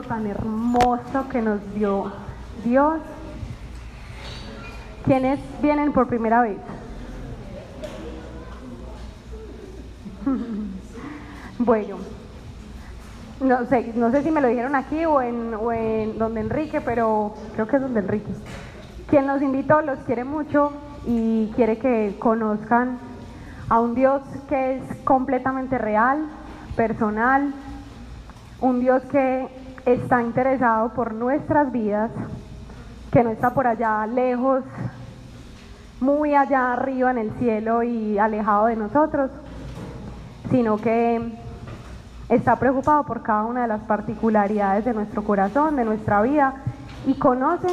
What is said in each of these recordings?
tan hermoso que nos dio Dios. ¿Quiénes vienen por primera vez? bueno, no sé, no sé si me lo dijeron aquí o en, donde Enrique, pero creo que es donde Enrique. Quien nos invitó los quiere mucho y quiere que conozcan a un Dios que es completamente real, personal, un Dios que está interesado por nuestras vidas, que no está por allá lejos, muy allá arriba en el cielo y alejado de nosotros, sino que está preocupado por cada una de las particularidades de nuestro corazón, de nuestra vida, y conoce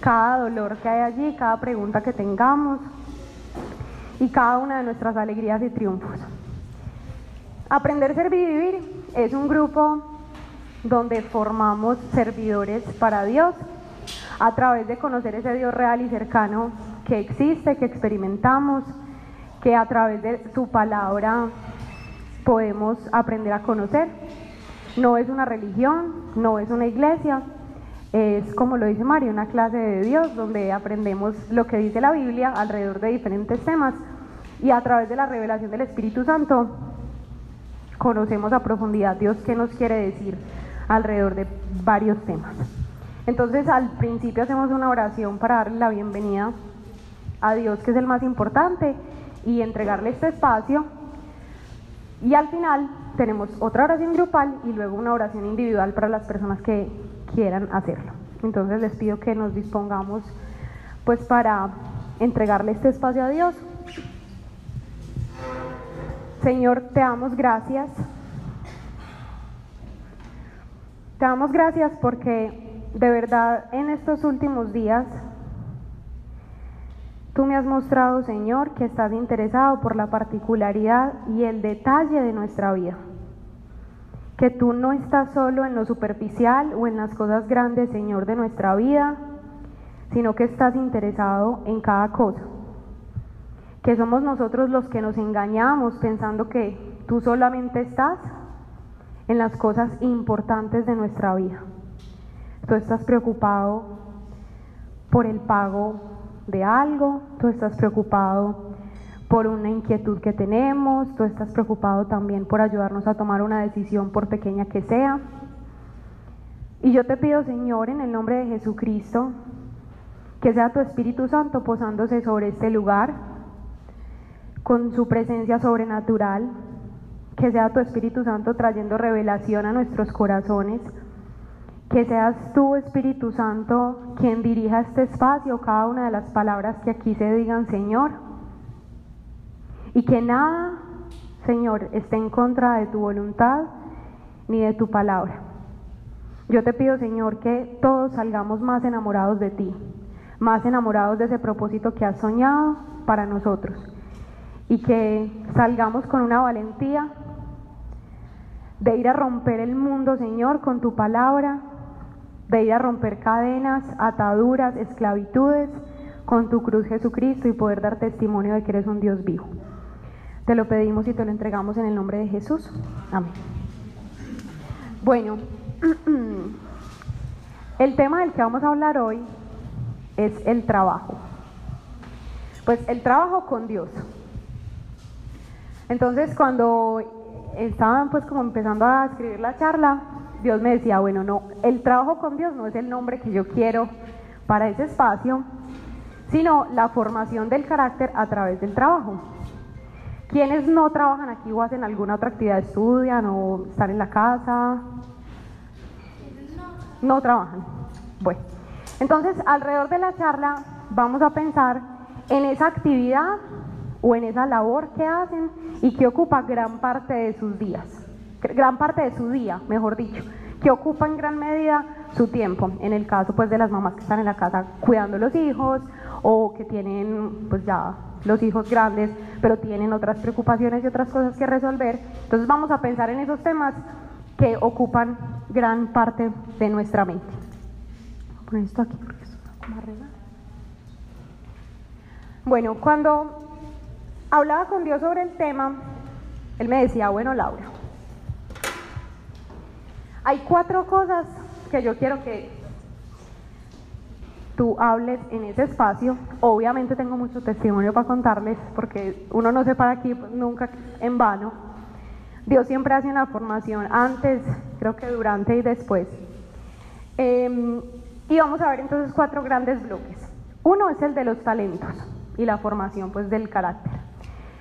cada dolor que hay allí, cada pregunta que tengamos y cada una de nuestras alegrías y triunfos. Aprender, servir y vivir es un grupo donde formamos servidores para Dios a través de conocer ese Dios real y cercano que existe, que experimentamos, que a través de su palabra podemos aprender a conocer. No es una religión, no es una iglesia, es como lo dice Mario, una clase de Dios donde aprendemos lo que dice la Biblia alrededor de diferentes temas y a través de la revelación del Espíritu Santo conocemos a profundidad Dios qué nos quiere decir alrededor de varios temas. Entonces al principio hacemos una oración para darle la bienvenida a Dios que es el más importante y entregarle este espacio y al final tenemos otra oración grupal y luego una oración individual para las personas que quieran hacerlo. Entonces les pido que nos dispongamos pues para entregarle este espacio a Dios. Señor, te damos gracias. Te damos gracias porque de verdad en estos últimos días Tú me has mostrado, Señor, que estás interesado por la particularidad y el detalle de nuestra vida. Que tú no estás solo en lo superficial o en las cosas grandes, Señor, de nuestra vida, sino que estás interesado en cada cosa. Que somos nosotros los que nos engañamos pensando que tú solamente estás en las cosas importantes de nuestra vida. Tú estás preocupado por el pago de algo, tú estás preocupado por una inquietud que tenemos, tú estás preocupado también por ayudarnos a tomar una decisión por pequeña que sea. Y yo te pido, Señor, en el nombre de Jesucristo, que sea tu Espíritu Santo posándose sobre este lugar, con su presencia sobrenatural, que sea tu Espíritu Santo trayendo revelación a nuestros corazones que seas tú, Espíritu Santo, quien dirija este espacio, cada una de las palabras que aquí se digan, Señor. Y que nada, Señor, esté en contra de tu voluntad ni de tu palabra. Yo te pido, Señor, que todos salgamos más enamorados de ti, más enamorados de ese propósito que has soñado para nosotros. Y que salgamos con una valentía de ir a romper el mundo, Señor, con tu palabra, de ir a romper cadenas, ataduras, esclavitudes con tu cruz Jesucristo y poder dar testimonio de que eres un Dios vivo. Te lo pedimos y te lo entregamos en el nombre de Jesús. Amén. Bueno, el tema del que vamos a hablar hoy es el trabajo. Pues el trabajo con Dios. Entonces cuando estaban pues como empezando a escribir la charla, Dios me decía, bueno, no, el trabajo con Dios no es el nombre que yo quiero para ese espacio, sino la formación del carácter a través del trabajo. ¿Quiénes no trabajan aquí o hacen alguna otra actividad, estudian o están en la casa? No trabajan. Bueno, entonces alrededor de la charla vamos a pensar en esa actividad o en esa labor que hacen y que ocupa gran parte de sus días gran parte de su día, mejor dicho, que ocupa en gran medida su tiempo. En el caso pues de las mamás que están en la casa cuidando los hijos o que tienen pues ya los hijos grandes, pero tienen otras preocupaciones y otras cosas que resolver. Entonces vamos a pensar en esos temas que ocupan gran parte de nuestra mente. Voy a poner esto aquí porque es arriba. Bueno, cuando hablaba con Dios sobre el tema, él me decía, bueno Laura, hay cuatro cosas que yo quiero que tú hables en ese espacio. Obviamente tengo mucho testimonio para contarles, porque uno no se para aquí nunca en vano. Dios siempre hace una formación antes, creo que durante y después. Em, y vamos a ver entonces cuatro grandes bloques. Uno es el de los talentos y la formación pues del carácter.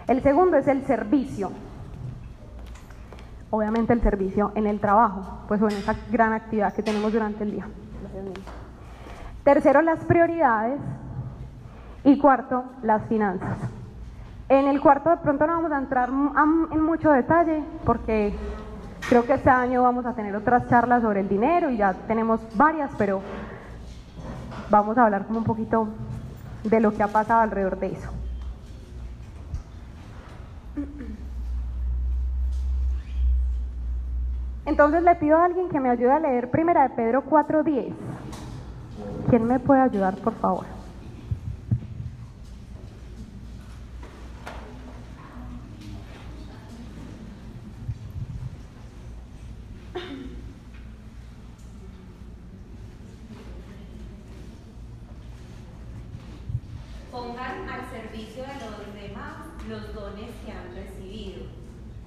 El segundo es el servicio. Obviamente el servicio en el trabajo, pues en esa gran actividad que tenemos durante el día. Tercero, las prioridades. Y cuarto, las finanzas. En el cuarto de pronto no vamos a entrar en mucho detalle porque creo que este año vamos a tener otras charlas sobre el dinero y ya tenemos varias, pero vamos a hablar como un poquito de lo que ha pasado alrededor de eso. Entonces le pido a alguien que me ayude a leer primera de Pedro 4.10. ¿Quién me puede ayudar, por favor? Pongan al servicio de los demás los dones que han recibido,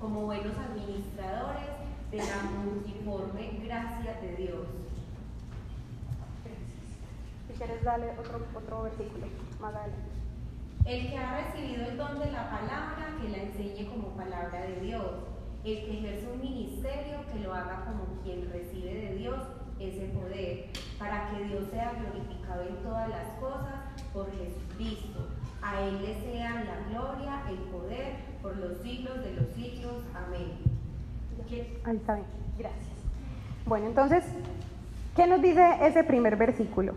como buenos administradores de la multiforme gracia de Dios quieres darle otro, otro versículo más adelante. El que ha recibido el don de la palabra, que la enseñe como palabra de Dios. El que ejerce un ministerio, que lo haga como quien recibe de Dios ese poder, para que Dios sea glorificado en todas las cosas por Jesucristo. A Él le sea la gloria, el poder, por los siglos de los siglos. Amén. Ahí está bien, gracias. Bueno, entonces, ¿qué nos dice ese primer versículo?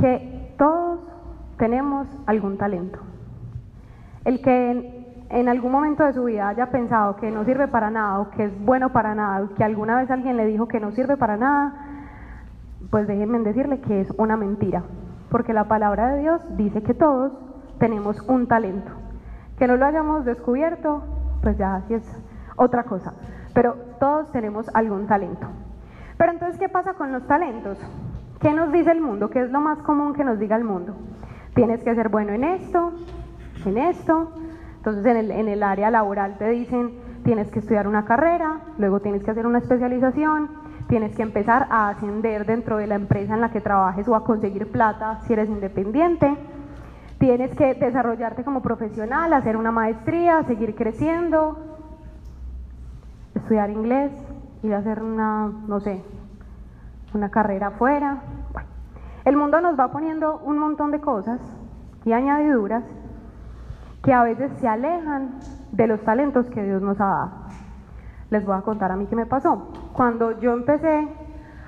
Que todos tenemos algún talento. El que en, algún momento de su vida haya pensado que no sirve para nada o que es bueno para nada, que alguna vez alguien le dijo que no sirve para nada, pues déjenme decirle que es una mentira, porque la palabra de Dios dice que todos tenemos un talento. Que no lo hayamos descubierto, pues ya así es otra cosa, pero todos tenemos algún talento. Pero entonces, ¿qué pasa con los talentos? ¿Qué nos dice el mundo? ¿Qué es lo más común que nos diga el mundo? Tienes que ser bueno en esto, en esto. Entonces en el, en área laboral te dicen, tienes que estudiar una carrera, luego tienes que hacer una especialización, tienes que empezar a ascender dentro de la empresa en la que trabajes o a conseguir plata si eres independiente. Tienes que desarrollarte como profesional, hacer una maestría, seguir creciendo, estudiar inglés, a hacer una, no sé, una carrera afuera. el mundo nos va poniendo un montón de cosas y añadiduras que a veces se alejan de los talentos que Dios nos ha dado. Les voy a contar a mí qué me pasó. Cuando yo empecé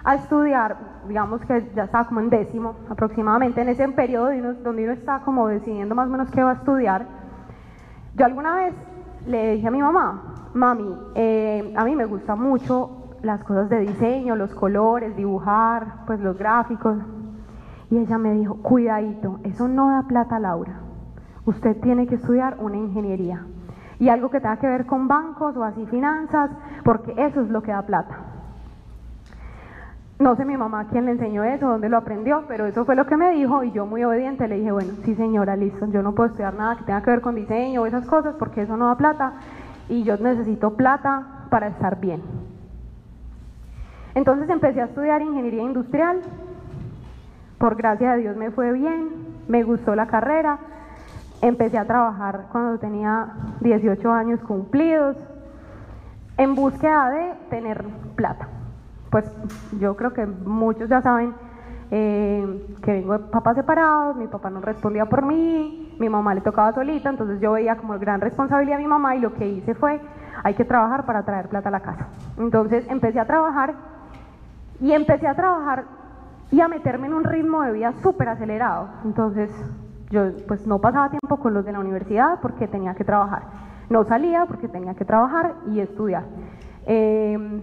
a estudiar, digamos que ya estaba como en décimo aproximadamente, en ese periodo donde uno está como decidiendo más o menos qué va a estudiar, yo alguna vez le dije a mi mamá, mami, eh, a mí me gusta mucho las cosas de diseño, los colores, dibujar, pues los gráficos. Y ella me dijo, cuidadito, eso no da plata, Laura. Usted tiene que estudiar una ingeniería. Y algo que tenga que ver con bancos o así finanzas, porque eso es lo que da plata. No sé mi mamá quién le enseñó eso, dónde lo aprendió, pero eso fue lo que me dijo y yo muy obediente le dije, bueno, sí señora, listo, yo no puedo estudiar nada que tenga que ver con diseño o esas cosas porque eso no da plata y yo necesito plata para estar bien. Entonces empecé a estudiar ingeniería industrial. Por gracia de Dios me fue bien, me gustó la carrera. Empecé a trabajar cuando tenía 18 años cumplidos en búsqueda de tener plata. Pues yo creo que muchos ya saben eh, que vengo de papás separados, mi papá no respondía por mí, mi mamá le tocaba solita, entonces yo veía como gran responsabilidad a mi mamá y lo que hice fue, hay que trabajar para traer plata a la casa. Entonces empecé a trabajar y empecé a trabajar y a meterme en un ritmo de vida súper acelerado. Entonces, yo pues no pasaba tiempo con los de la universidad porque tenía que trabajar. No salía porque tenía que trabajar y estudiar. Em,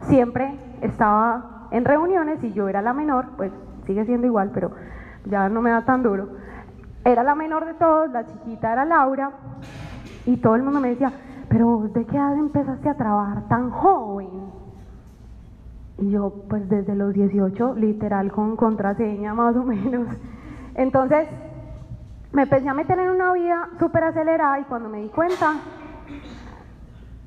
siempre estaba en reuniones y yo era la menor, pues sigue siendo igual, pero ya no me da tan duro. Era la menor de todos, la chiquita era Laura, y todo el mundo me decía, pero ¿de qué edad empezaste a trabajar tan joven? Y yo, pues desde los 18, literal con contraseña más o menos. Entonces, me empecé a meter en una vida súper acelerada y cuando me di cuenta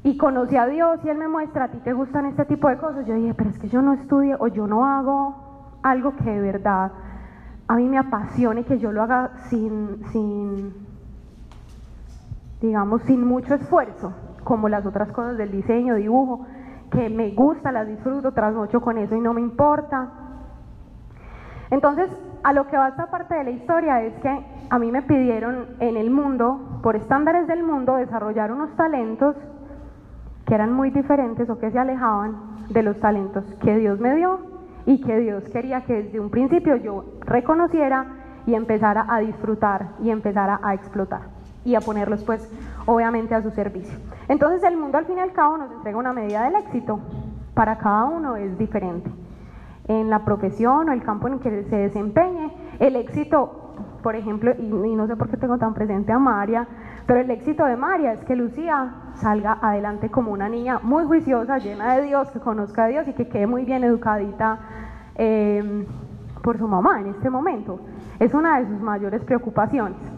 y conocí a Dios y Él me muestra, a ti te gustan este tipo de cosas, yo dije, pero es que yo no estudio o yo no hago algo que de verdad a mí me apasione, que yo lo haga sin, sin, digamos, sin mucho esfuerzo, como las otras cosas del diseño, dibujo, que me gusta, las disfruto, trasnocho con eso y no me importa. Entonces, a lo que va esta parte de la historia es que a mí me pidieron en el mundo, por estándares del mundo, desarrollar unos talentos que eran muy diferentes o que se alejaban de los talentos que Dios me dio y que Dios quería que desde un principio yo reconociera y empezara a disfrutar y empezara a explotar y a ponerlos pues obviamente a su servicio. Entonces el mundo al fin y al cabo nos entrega una medida del éxito. Para cada uno es diferente. En la profesión o el campo en el que se desempeñe, el éxito, por ejemplo, y, no sé por qué tengo tan presente a Maria, pero el éxito de María es que Lucía salga adelante como una niña muy juiciosa, llena de Dios, que conozca a Dios y que quede muy bien educadita eh, por su mamá en este momento. Es una de sus mayores preocupaciones.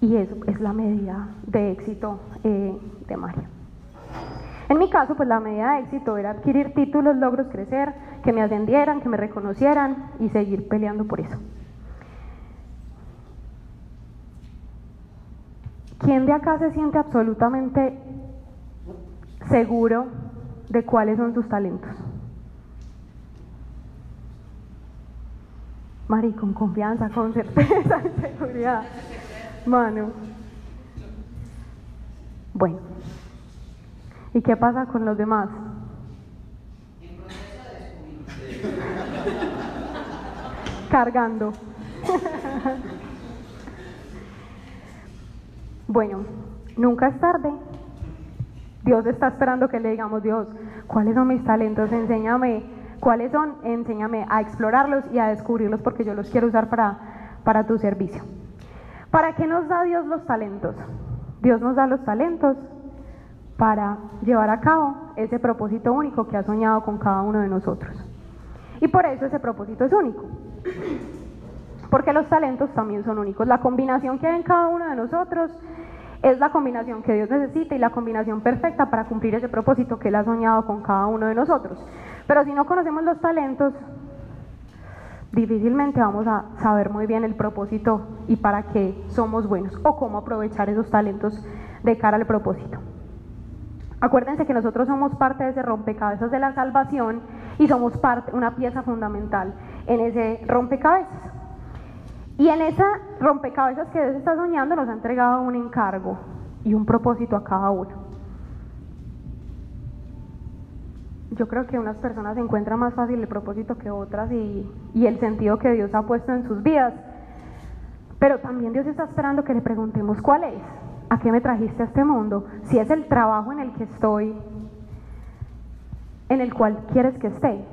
Y eso es la medida de éxito eh, de María. En mi caso, pues la medida de éxito era adquirir títulos, logros, crecer, que me ascendieran, que me reconocieran y seguir peleando por eso. ¿Quién de acá se siente absolutamente seguro de cuáles son sus talentos? Mari, con confianza, con certeza, y seguridad. Bueno. ¿Y qué pasa con los demás? Cargando. Bueno, nunca es tarde. Dios está esperando que le digamos, Dios, ¿cuáles son mis talentos? Enséñame, ¿cuáles son? Enséñame a explorarlos y a descubrirlos porque yo los quiero usar para, para tu servicio. ¿Para qué nos da Dios los talentos? Dios nos da los talentos para llevar a cabo ese propósito único que ha soñado con cada uno de nosotros. Y por eso ese propósito es único. Porque los talentos también son únicos. La combinación que hay en cada uno de nosotros es la combinación que Dios necesita y la combinación perfecta para cumplir ese propósito que Él ha soñado con cada uno de nosotros. Pero si no conocemos los talentos, difícilmente vamos a saber muy bien el propósito y para qué somos buenos o cómo aprovechar esos talentos de cara al propósito. Acuérdense que nosotros somos parte de ese rompecabezas de la salvación y somos parte, una pieza fundamental en ese rompecabezas. Y en esa rompecabezas que Dios está soñando nos ha entregado un encargo y un propósito a cada uno. Yo creo que unas personas encuentran más fácil el propósito que otras y, el sentido que Dios ha puesto en sus vidas. Pero también Dios está esperando que le preguntemos cuál es, a qué me trajiste a este mundo, si es el trabajo en el que estoy, en el cual quieres que esté.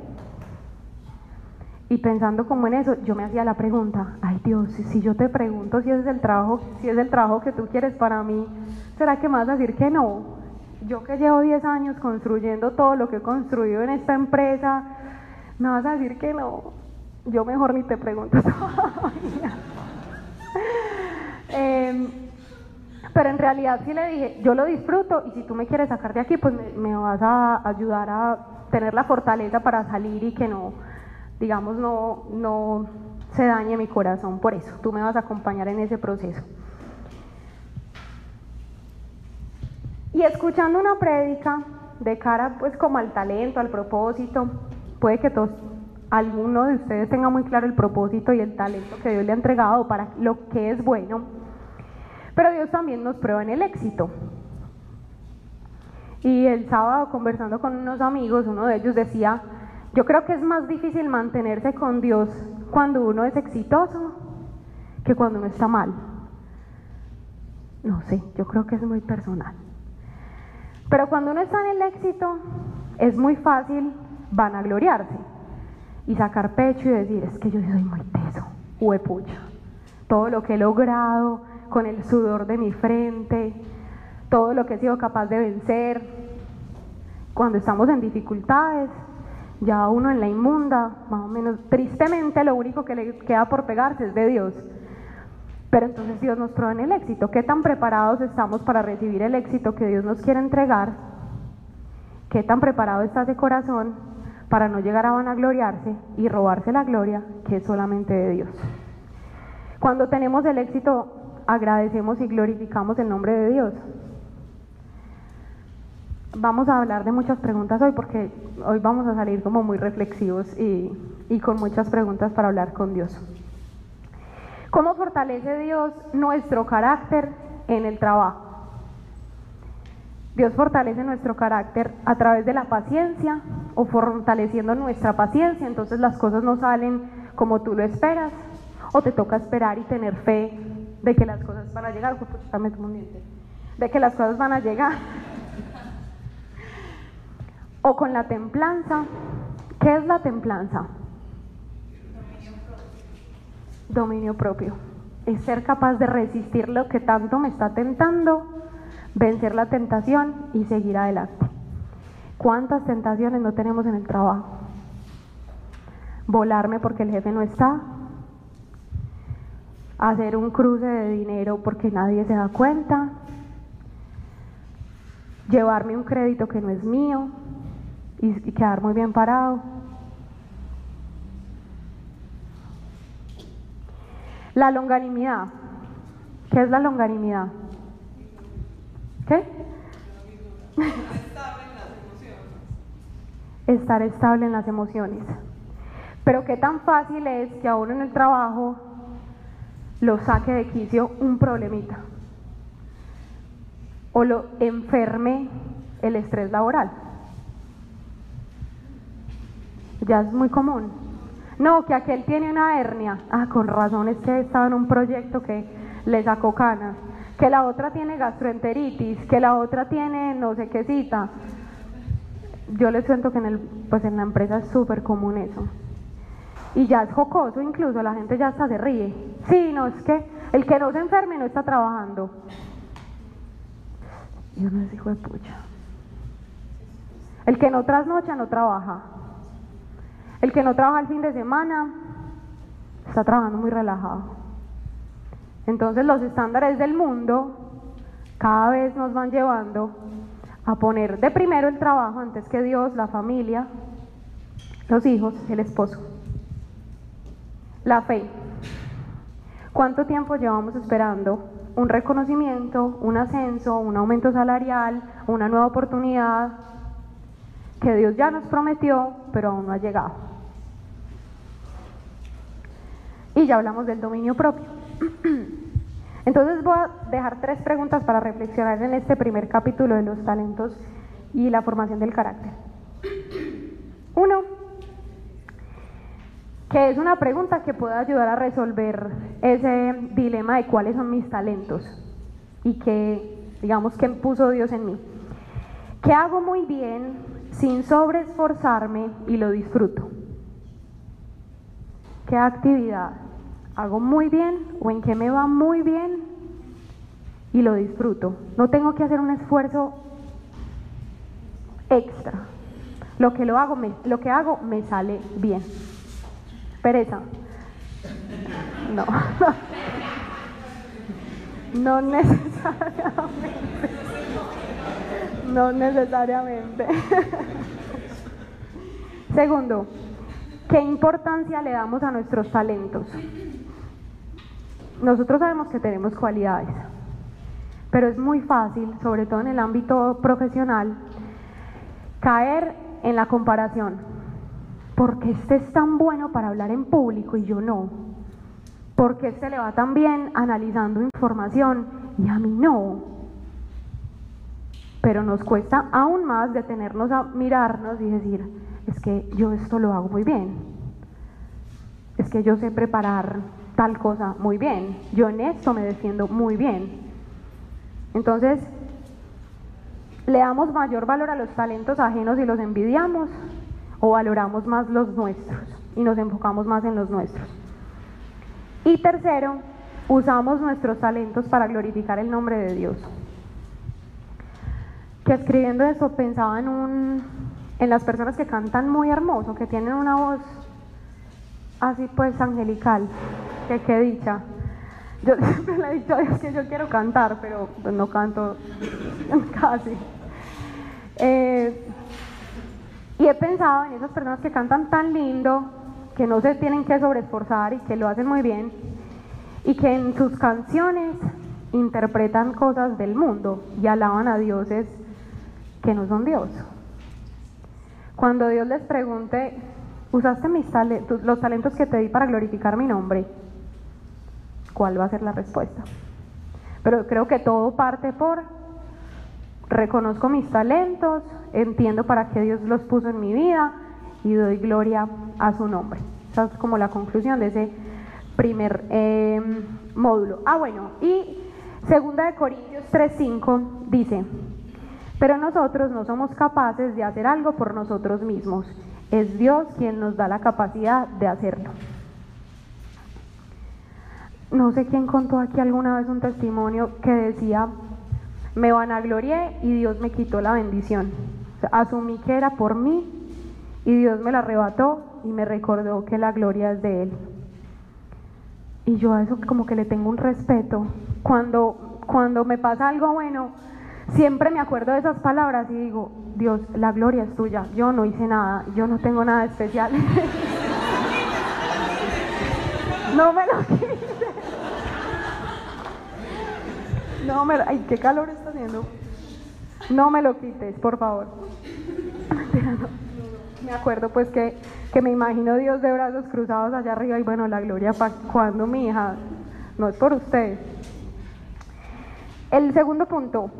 Y pensando como en eso, yo me hacía la pregunta, ay Dios, si yo te pregunto si es el trabajo, si es el trabajo que tú quieres para mí, ¿será que me vas a decir que no? Yo que llevo 10 años construyendo todo lo que he construido en esta empresa, me vas a decir que no. Yo mejor ni te pregunto todavía. eh, pero en realidad sí le dije, yo lo disfruto y si tú me quieres sacar de aquí, pues me, me vas a ayudar a tener la fortaleza para salir y que no digamos, no, no se dañe mi corazón por eso. Tú me vas a acompañar en ese proceso. Y escuchando una prédica de cara pues como al talento, al propósito, puede que todos, alguno de ustedes tenga muy claro el propósito y el talento que Dios le ha entregado para lo que es bueno, pero Dios también nos prueba en el éxito. Y el sábado conversando con unos amigos, uno de ellos decía, yo creo que es más difícil mantenerse con Dios cuando uno es exitoso que cuando uno está mal. No sé, yo creo que es muy personal. Pero cuando uno está en el éxito, es muy fácil vanagloriarse y sacar pecho y decir, es que yo soy muy teso, huepucha. Todo lo que he logrado con el sudor de mi frente, todo lo que he sido capaz de vencer, cuando estamos en dificultades, ya uno en la inmunda, más o menos, tristemente lo único que le queda por pegarse es de Dios. Pero entonces Dios nos provee el éxito. ¿Qué tan preparados estamos para recibir el éxito que Dios nos quiere entregar? ¿Qué tan preparado estás de corazón para no llegar a vanagloriarse y robarse la gloria que es solamente de Dios? Cuando tenemos el éxito, agradecemos y glorificamos el nombre de Dios. Vamos a hablar de muchas preguntas hoy porque hoy vamos a salir como muy reflexivos y, y con muchas preguntas para hablar con Dios. ¿Cómo fortalece Dios nuestro carácter en el trabajo? Dios fortalece nuestro carácter a través de la paciencia o fortaleciendo nuestra paciencia, entonces las cosas no salen como tú lo esperas o te toca esperar y tener fe de que las cosas van a llegar, de que las cosas van a llegar. o con la templanza. ¿Qué es la templanza? Dominio propio. Es ser capaz de resistir lo que tanto me está tentando, vencer la tentación y seguir adelante. ¿Cuántas tentaciones no tenemos en el trabajo? Volarme porque el jefe no está, hacer un cruce de dinero porque nadie se da cuenta, llevarme un crédito que no es mío y, quedar muy bien parado. La longanimidad. ¿Qué es la longanimidad? ¿Qué? Estar estable en las emociones. Pero qué tan fácil es que aún en el trabajo lo saque de quicio un problemita o lo enferme el estrés laboral. Ya es muy común. No, que aquel tiene una hernia. Ah, con razón es que estaba en un proyecto que le sacó canas. Que la otra tiene gastroenteritis, que la otra tiene no sé qué cita. Yo les cuento que en, el, pues en la empresa es súper común eso. Y ya es jocoso, incluso la gente ya hasta se ríe. Sí, no, es que el que no se enferme no está trabajando. Y uno es hijo de pucha. El que no trasnocha no trabaja. El que no trabaja el fin de semana está trabajando muy relajado. Entonces los estándares del mundo cada vez nos van llevando a poner de primero el trabajo antes que Dios, la familia, los hijos, el esposo. La fe. ¿Cuánto tiempo llevamos esperando un reconocimiento, un ascenso, un aumento salarial, una nueva oportunidad que Dios ya nos prometió, pero aún no ha llegado? Y ya hablamos del dominio propio. Entonces voy a dejar tres preguntas para reflexionar en este primer capítulo de los talentos y la formación del carácter. Uno, que es una pregunta que puede ayudar a resolver ese dilema de cuáles son mis talentos y que, digamos, que puso Dios en mí. ¿Qué hago muy bien sin sobreesforzarme y lo disfruto? ¿Qué actividad hago muy bien o en qué me va muy bien y lo disfruto? No tengo que hacer un esfuerzo extra. Lo que, lo hago, lo que hago me sale bien. Pereza. No. No necesariamente. No necesariamente. Segundo, ¿qué importancia le damos a nuestros talentos? Nosotros sabemos que tenemos cualidades, pero es muy fácil, sobre todo en el ámbito profesional, caer en la comparación porque este es tan bueno para hablar en público y yo no? porque este le va tan bien analizando información y a mí no? Pero nos cuesta aún más detenernos a mirarnos y decir, es que yo esto lo hago muy bien. Es que yo sé preparar tal cosa muy bien. Yo en esto me defiendo muy bien. Entonces, le damos mayor valor a los talentos ajenos y los envidiamos o valoramos más los nuestros y nos enfocamos más en los nuestros. Y tercero, usamos nuestros talentos para glorificar el nombre de Dios. Que escribiendo eso pensaba en un, en las personas que cantan muy hermoso, que tienen una voz así pues angelical, que qué dicha. Yo siempre le he dicho a Dios que yo quiero cantar, pero pues, no canto casi. Eh, y he pensado en esas personas que cantan tan lindo, que no se tienen que sobreesforzar y que lo hacen muy bien, y que en sus canciones interpretan cosas del mundo y alaban a dioses que no son Dios. Cuando Dios les pregunte, ¿usaste mis talentos, los talentos que te di para glorificar mi nombre? ¿Cuál va a ser la respuesta? Pero creo que todo parte por, reconozco mis talentos, entiendo para qué Dios los puso en mi vida y doy gloria a su nombre. Esa es como la conclusión de ese primer eh, módulo. Ah, bueno, y segunda de Corintios 3.5 dice, pero nosotros no somos capaces de hacer algo por nosotros mismos. Es Dios quien nos da la capacidad de hacerlo. No sé quién contó aquí alguna vez un testimonio que decía, me vanaglorié y Dios me quitó la bendición. asumí que era por mí y Dios me la arrebató y me recordó que la gloria es de Él. Y yo a eso como que le tengo un respeto. Cuando, cuando me pasa algo bueno, siempre me acuerdo de esas palabras y digo, Dios, la gloria es tuya, yo no hice nada, yo no tengo nada especial. no me lo quites. No me Ay, qué calor está haciendo. No me lo quites, por favor. Me acuerdo pues que, que me imagino Dios de brazos cruzados allá arriba y bueno, la gloria para cuando mi hija, no es por usted. El segundo punto,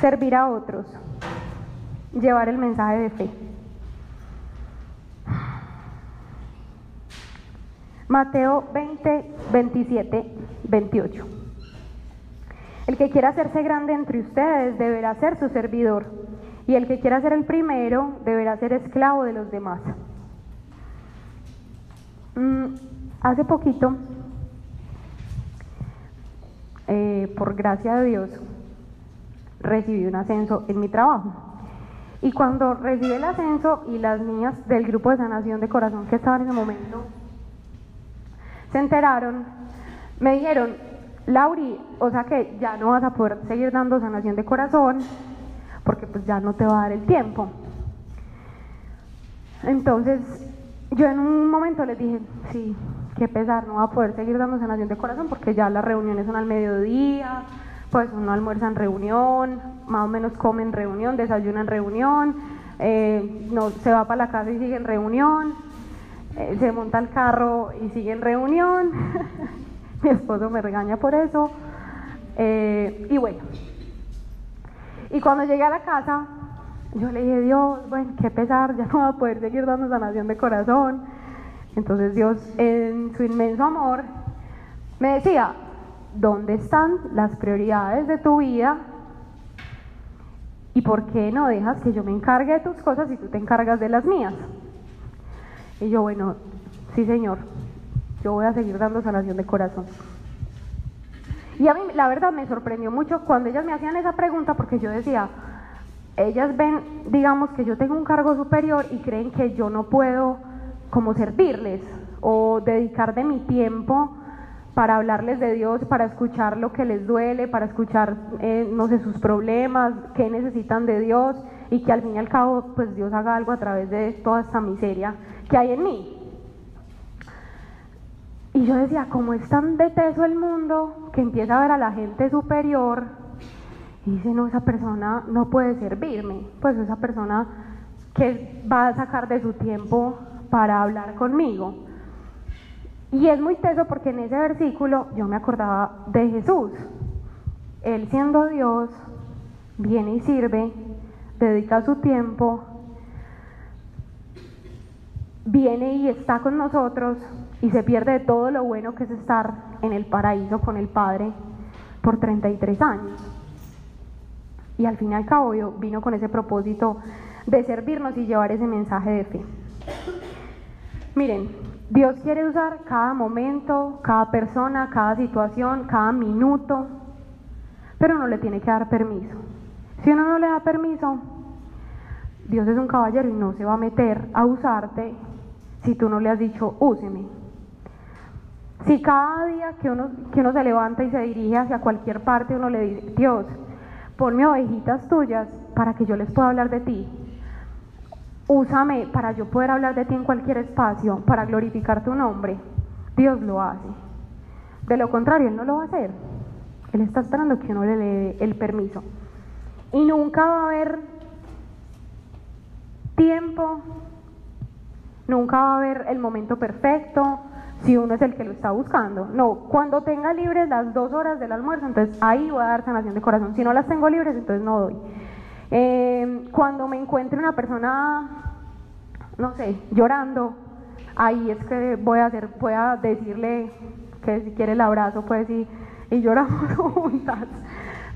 servir a otros, llevar el mensaje de fe. Mateo 20, 27, 28. El que quiera hacerse grande entre ustedes deberá ser su servidor, y el que quiera ser el primero deberá ser esclavo de los demás. Mm, hace poquito, eh, por gracia de Dios, recibí un ascenso en mi trabajo. Y cuando recibí el ascenso y las niñas del grupo de sanación de corazón que estaban en el momento se enteraron, me dijeron, Lauri, o sea que ya no vas a poder seguir dando sanación de corazón porque pues ya no te va a dar el tiempo. Entonces yo en un momento les dije, sí, qué pesar, no va a poder seguir dando sanación de corazón porque ya las reuniones son al mediodía, pues uno almuerza en reunión, más o menos come en reunión, desayuna en reunión, eh, no, se va para la casa y sigue en reunión, eh, se monta el carro y sigue en reunión, mi esposo me regaña por eso, eh, y bueno, y cuando llegué a la casa, yo le dije, Dios, bueno, qué pesar, ya no va a poder seguir dando sanación de corazón. Entonces Dios, en su inmenso amor, me decía, dónde están las prioridades de tu vida y por qué no dejas que yo me encargue de tus cosas y tú te encargas de las mías. Y yo, bueno, sí Señor, yo voy a seguir dando sanación de corazón. Y a mí la verdad me sorprendió mucho cuando ellas me hacían esa pregunta porque yo decía, ellas ven, digamos, que yo tengo un cargo superior y creen que yo no puedo como servirles o dedicar de mi tiempo para hablarles de Dios, para escuchar lo que les duele, para escuchar, eh, no sé, sus problemas, qué necesitan de Dios y que al fin y al cabo, pues Dios haga algo a través de toda esta miseria que hay en mí. Y yo decía, como es tan deteso el mundo que empieza a ver a la gente superior y dice, no, esa persona no puede servirme, pues esa persona que va a sacar de su tiempo para hablar conmigo. Y es muy teso porque en ese versículo yo me acordaba de Jesús. Él siendo Dios, viene y sirve, dedica su tiempo, viene y está con nosotros y se pierde de todo lo bueno que es estar en el paraíso con el Padre por 33 años. Y al fin y al cabo vino con ese propósito de servirnos y llevar ese mensaje de fe. Miren, Dios quiere usar cada momento, cada persona, cada situación, cada minuto, pero no le tiene que dar permiso. Si uno no le da permiso, Dios es un caballero y no se va a meter a usarte si tú no le has dicho, úseme. Si cada día que uno, que uno se levanta y se dirige hacia cualquier parte, uno le dice, Dios, ponme ovejitas tuyas para que yo les pueda hablar de ti. Úsame para yo poder hablar de ti en cualquier espacio, para glorificar tu nombre. Dios lo hace. De lo contrario, Él no lo va a hacer. Él está esperando que uno le dé el permiso. Y nunca va a haber tiempo, nunca va a haber el momento perfecto si uno es el que lo está buscando. No, cuando tenga libres las dos horas del almuerzo, entonces ahí voy a dar sanación de corazón. Si no las tengo libres, entonces no doy. Eh, cuando me encuentre una persona, no sé, llorando, ahí es que voy a hacer, voy a decirle que si quiere el abrazo, pues y, y lloramos juntas.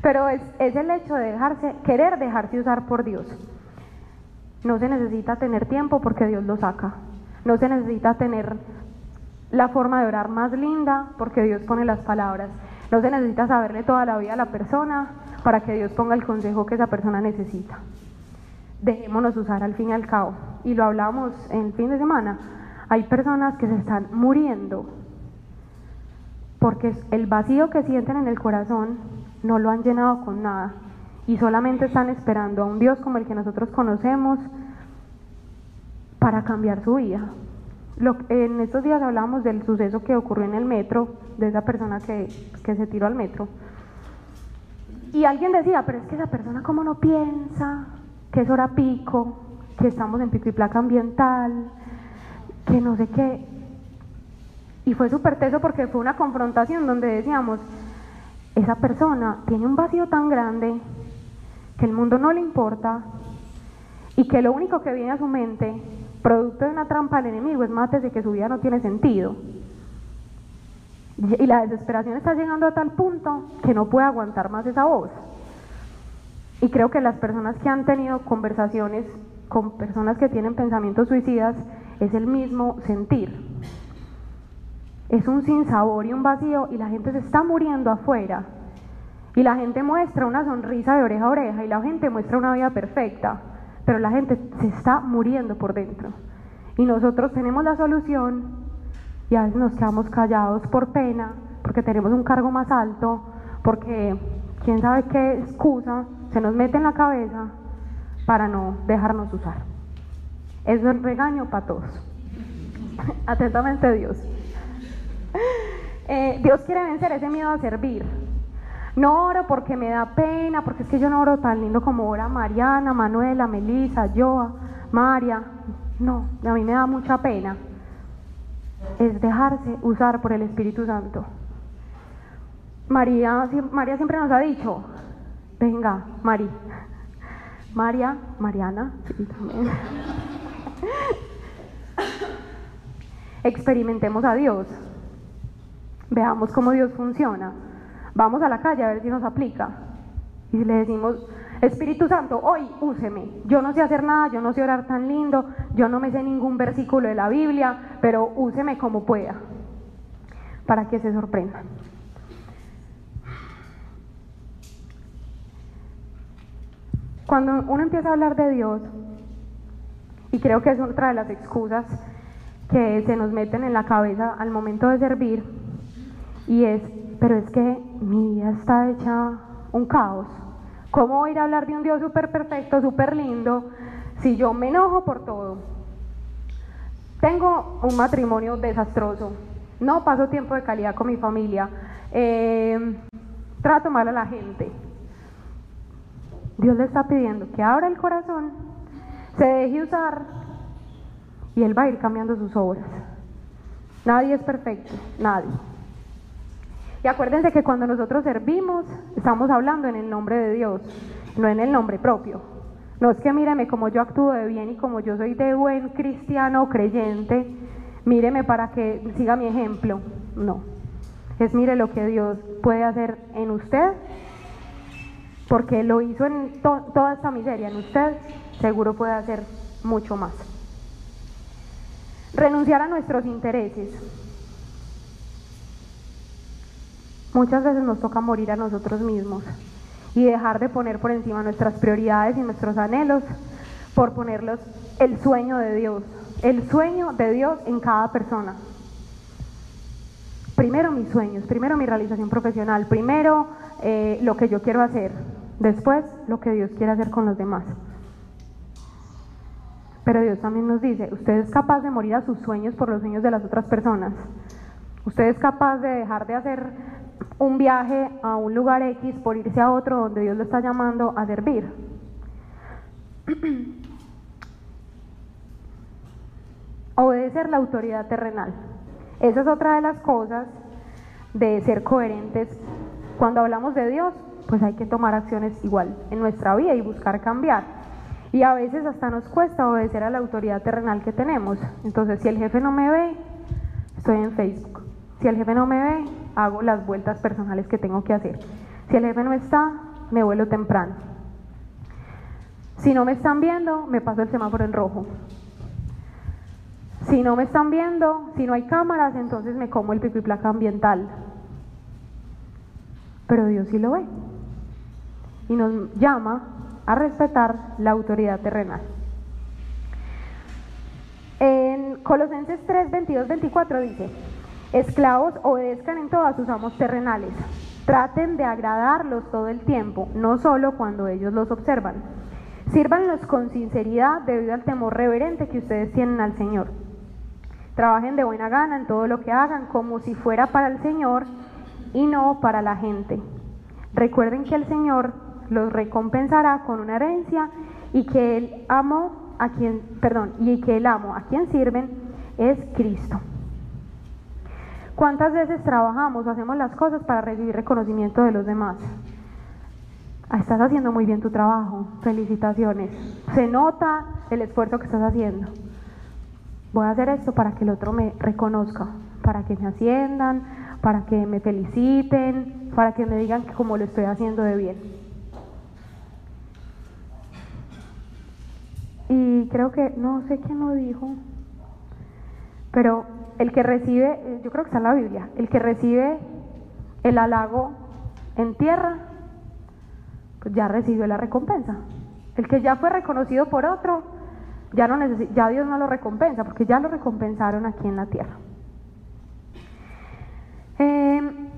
Pero es, es el hecho de dejarse, querer dejarse usar por Dios. No se necesita tener tiempo porque Dios lo saca. No se necesita tener la forma de orar más linda porque Dios pone las palabras. No se necesita saberle toda la vida a la persona para que Dios ponga el consejo que esa persona necesita. Dejémonos usar al fin y al cabo. Y lo hablamos el fin de semana. Hay personas que se están muriendo porque el vacío que sienten en el corazón no lo han llenado con nada y solamente están esperando a un Dios como el que nosotros conocemos para cambiar su vida. Lo, en estos días hablábamos del suceso que ocurrió en el metro, de esa persona que, que se tiró al metro. Y alguien decía, pero es que esa persona cómo no piensa, que es hora pico, que estamos en pico y placa ambiental, que no sé qué. Y fue súper teso porque fue una confrontación donde decíamos, esa persona tiene un vacío tan grande que el mundo no le importa y que lo único que viene a su mente, producto de una trampa del enemigo, es mates de que su vida no tiene sentido. Y la desesperación está llegando a tal punto que no puede aguantar más esa voz. Y creo que las personas que han tenido conversaciones con personas que tienen pensamientos suicidas es el mismo sentir. Es un sinsabor y un vacío y la gente se está muriendo afuera. Y la gente muestra una sonrisa de oreja a oreja y la gente muestra una vida perfecta, pero la gente se está muriendo por dentro. Y nosotros tenemos la solución y a veces nos quedamos callados por pena, porque tenemos un cargo más alto, porque quién sabe qué excusa se nos mete en la cabeza para no dejarnos usar. Es regaño para todos. Atentamente Dios. Eh, Dios quiere vencer ese miedo a servir. No oro porque me da pena, porque es que yo no oro tan lindo como ora Mariana, Manuela, Melissa, Joa, María. No, a mí me da mucha pena. Es dejarse usar por el Espíritu Santo. María, María siempre nos ha dicho, venga, María, María, Mariana, Experimentemos a Dios. Veamos cómo Dios funciona vamos a la calle a ver si nos aplica. Y le decimos, Espíritu Santo, hoy úseme. Yo no sé hacer nada, yo no sé orar tan lindo, yo no me sé ningún versículo de la Biblia, pero úseme como pueda, para que se sorprendan. Cuando uno empieza a hablar de Dios, y creo que es otra de las excusas que se nos meten en la cabeza al momento de servir, y es pero es que mi vida está hecha un caos. ¿Cómo voy a ir a hablar de un Dios súper perfecto, súper lindo, si yo me enojo por todo? Tengo un matrimonio desastroso, no paso tiempo de calidad con mi familia, eh, trato mal a la gente. Dios le está pidiendo que abra el corazón, se deje usar y Él va a ir cambiando sus obras. Nadie es perfecto, nadie. Y acuérdense que cuando nosotros servimos, estamos hablando en el nombre de Dios, no en el nombre propio. No es que míreme como yo actúo de bien y como yo soy de buen cristiano creyente, míreme para que siga mi ejemplo. No. Es mire lo que Dios puede hacer en usted, porque lo hizo en toda esta miseria en usted, seguro puede hacer mucho más. Renunciar a nuestros intereses. Muchas veces nos toca morir a nosotros mismos y dejar de poner por encima nuestras prioridades y nuestros anhelos por ponerlos el sueño de Dios, el sueño de Dios en cada persona. Primero mis sueños, primero mi realización profesional, primero eh, lo que yo quiero hacer, después lo que Dios quiere hacer con los demás. Pero Dios también nos dice, usted es capaz de morir a sus sueños por los sueños de las otras personas. Usted es capaz de dejar de hacer un viaje a un lugar X por irse a otro donde Dios lo está llamando a servir. Obedecer la autoridad terrenal. Esa es otra de las cosas de ser coherentes. Cuando hablamos de Dios, pues hay que tomar acciones igual en nuestra vida y buscar cambiar. Y a veces hasta nos cuesta obedecer a la autoridad terrenal que tenemos. Entonces, si el jefe no me ve, estoy en Facebook. Si el jefe no me ve, hago las vueltas personales que tengo que hacer. Si el jefe no está, me vuelo temprano. Si no me están viendo, me paso el semáforo en rojo. Si no me están viendo, si no hay cámaras, entonces me como el pico y placa ambiental. Pero Dios sí lo ve. Y nos llama a respetar la autoridad terrenal. En Colosenses 3, 22, 24 dice, esclavos obedezcan en todas sus amos terrenales, traten de agradarlos todo el tiempo, no solo cuando ellos los observan. Sírvanlos con sinceridad debido al temor reverente que ustedes tienen al Señor. Trabajen de buena gana en todo lo que hagan como si fuera para el Señor y no para la gente. Recuerden que el Señor los recompensará con una herencia y que el amo a quien, perdón, y que el amo a quien sirven es Cristo. ¿Cuántas veces trabajamos o hacemos las cosas para recibir reconocimiento de los demás? Ah, estás haciendo muy bien tu trabajo, felicitaciones. Se nota el esfuerzo que estás haciendo. Voy a hacer esto para que el otro me reconozca, para que me asciendan, para que me feliciten, para que me digan que como lo estoy haciendo de bien. Y creo que, no sé quién lo dijo, pero el que recibe, yo creo que está en la Biblia, el que recibe el halago en tierra, pues ya recibió la recompensa. El que ya fue reconocido por otro, ya, no ya Dios no lo recompensa, porque ya lo recompensaron aquí en la tierra. Em,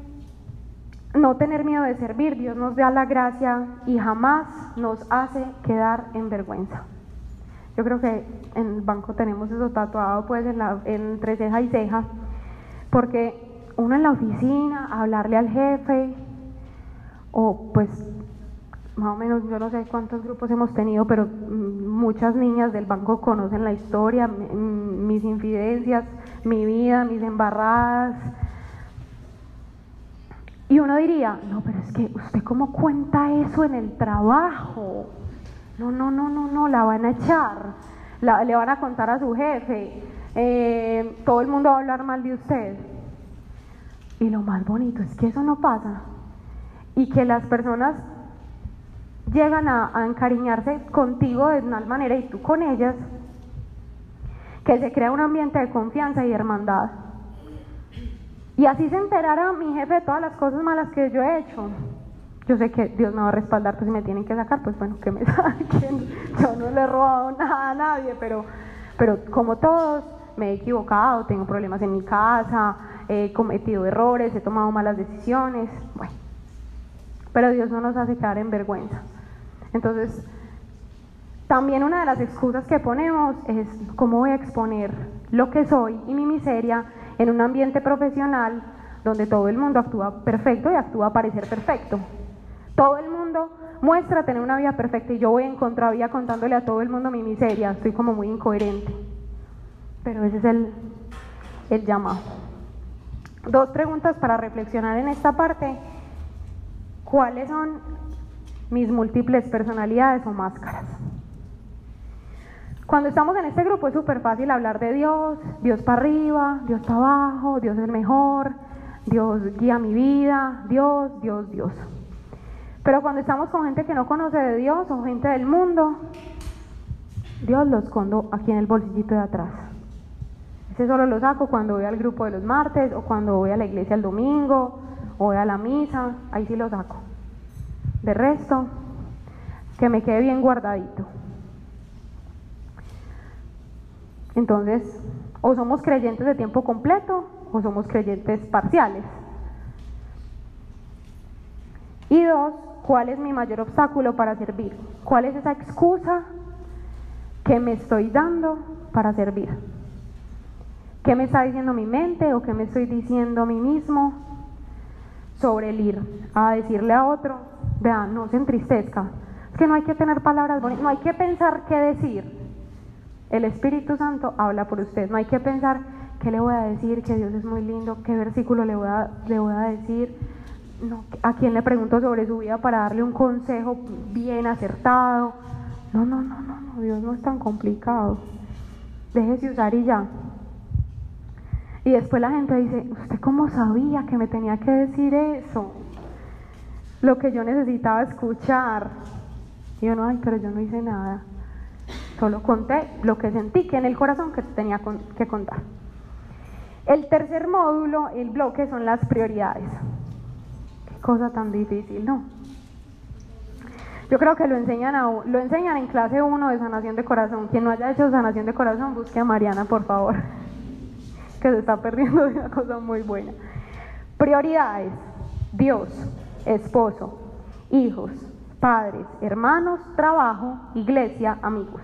no tener miedo de servir, Dios nos da la gracia y jamás nos hace quedar en vergüenza. Yo creo que en el banco tenemos eso tatuado pues en la, entre ceja y ceja, porque uno en la oficina, hablarle al jefe, o pues más o menos, yo no sé cuántos grupos hemos tenido, pero mm, muchas niñas del banco conocen la historia, mis infidencias, mi vida, mis embarradas. Y uno diría, no, pero es que usted cómo cuenta eso en el trabajo. No, no, no, no, no, la van a echar, le van a contar a su jefe, eh, todo el mundo va a hablar mal de usted. Y lo más bonito es que eso no pasa. Y que las personas llegan a, a encariñarse contigo de una manera y tú con ellas, que se crea un ambiente de confianza y hermandad. Y así se enterará mi jefe de todas las cosas malas que yo he hecho yo sé que Dios me va a respaldar, pues si me tienen que sacar, pues bueno, que me saquen. Yo no le he robado nada a nadie, pero, pero como todos, me he equivocado, tengo problemas en mi casa, he cometido errores, he tomado malas decisiones, bueno. Pero Dios no nos hace quedar en vergüenza. Entonces, también una de las excusas que ponemos es cómo voy a exponer lo que soy y mi miseria en un ambiente profesional donde todo el mundo actúa perfecto y actúa a parecer perfecto. Todo el mundo muestra tener una vida perfecta y yo voy en contravía contándole a todo el mundo mi miseria. Estoy como muy incoherente. Pero ese es el, el llamado. Dos preguntas para reflexionar en esta parte. ¿Cuáles son mis múltiples personalidades o máscaras? Cuando estamos en este grupo es súper fácil hablar de Dios, Dios para arriba, Dios para abajo, Dios es el mejor, Dios guía mi vida, Dios, Dios, Dios. Pero cuando estamos con gente que no conoce de Dios o gente del mundo, Dios lo escondo aquí en el bolsillito de atrás. Ese solo lo saco cuando voy al grupo de los martes o cuando voy a la iglesia el domingo o voy a la misa, ahí sí lo saco. De resto, que me quede bien guardadito. Entonces, o somos creyentes de tiempo completo o somos creyentes parciales. Y dos, ¿cuál es mi mayor obstáculo para servir? ¿Cuál es esa excusa que me estoy dando para servir? ¿Qué me está diciendo mi mente o qué me estoy diciendo a mí mismo sobre el ir a decirle a otro? Vean, no se entristezca. Es que no hay que tener palabras bonitas, no hay que pensar qué decir. El Espíritu Santo habla por usted. No hay que pensar qué le voy a decir, que Dios es muy lindo, qué versículo le voy a, le voy a decir no, a quién le pregunto sobre su vida para darle un consejo bien acertado. No, no, no, no, no, Dios no es tan complicado. Déjese usar y ya. Y después la gente dice, ¿usted cómo sabía que me tenía que decir eso? Lo que yo necesitaba escuchar. Y yo no, ay, pero yo no hice nada. Solo conté lo que sentí que en el corazón que tenía que contar. El tercer módulo, el bloque, son las prioridades cosa tan difícil, ¿no? Yo creo que lo enseñan, a, lo enseñan en clase 1 de sanación de corazón. Quien no haya hecho sanación de corazón, busque a Mariana, por favor, que se está perdiendo de una cosa muy buena. Prioridades, Dios, esposo, hijos, padres, hermanos, trabajo, iglesia, amigos.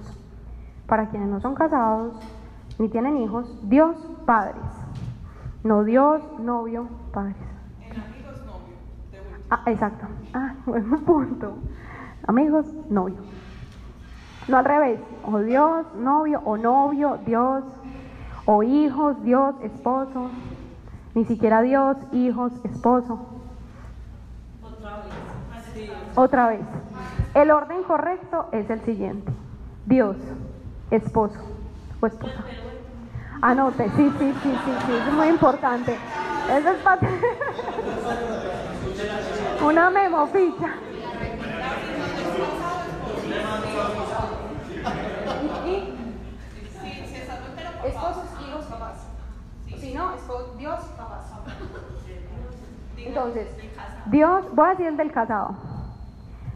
Para quienes no son casados ni tienen hijos, Dios, padres. No Dios, novio, padres. Ah, exacto. Ah, buen punto. Amigos, novio. No al revés. O Dios, novio, o novio, Dios, o hijos, Dios, esposo. Ni siquiera Dios, hijos, esposo. Otra vez. Otra vez. El orden correcto es el siguiente. Dios, esposo o esposa. Anote, sí, sí, sí, sí, sí, es muy importante. Eso es para... Una memo ficha. ¿Y? Esposos, hijos, papás. Si no, Dios, papás. Entonces, Dios, voy a decir el del casado.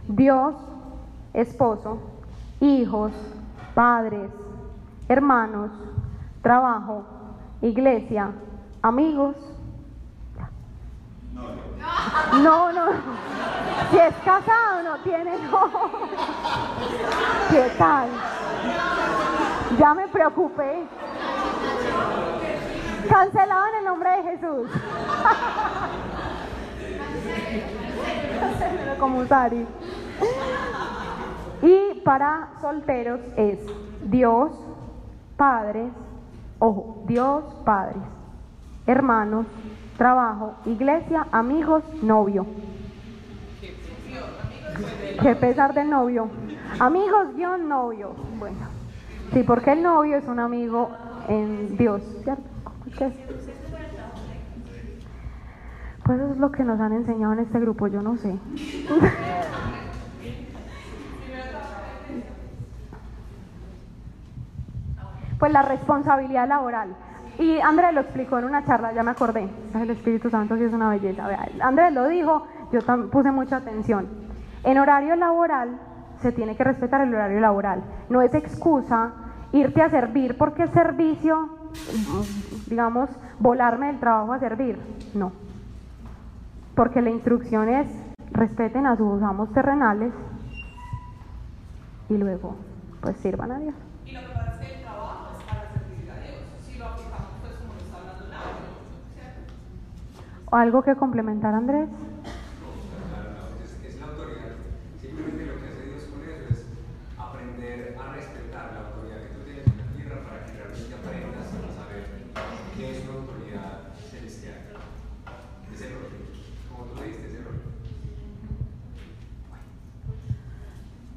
Dios, esposo, hijos, padres, hermanos, trabajo, iglesia, amigos, no, no. Si es casado, no tiene no. ¿Qué tal? Ya me preocupé. Cancelado en el nombre de Jesús. Como Y para solteros es Dios, padres, ojo, Dios, padres, hermanos, trabajo, iglesia, amigos, novio. Qué pesar del novio. Amigos, yo novio. Bueno, sí, porque el novio es un amigo en Dios, ¿cierto? Pues eso es lo que nos han enseñado en este grupo, yo no sé. pues la responsabilidad laboral. Y Andrés lo explicó en una charla, ya me acordé. El Espíritu Santo sí es una belleza. Andrés lo dijo, yo puse mucha atención. En horario laboral se tiene que respetar el horario laboral. No es excusa irte a servir porque es servicio, digamos, volarme del trabajo a servir. No. Porque la instrucción es respeten a sus amos terrenales y luego pues sirvan a Dios. ¿Algo que complementar, Andrés? Es la autoridad. Simplemente lo que hace Dios con eso es aprender a respetar la autoridad que tú tienes en la tierra para que realmente aprendas a saber qué es una autoridad celestial. Ese rol, como tú dijiste, ese rol.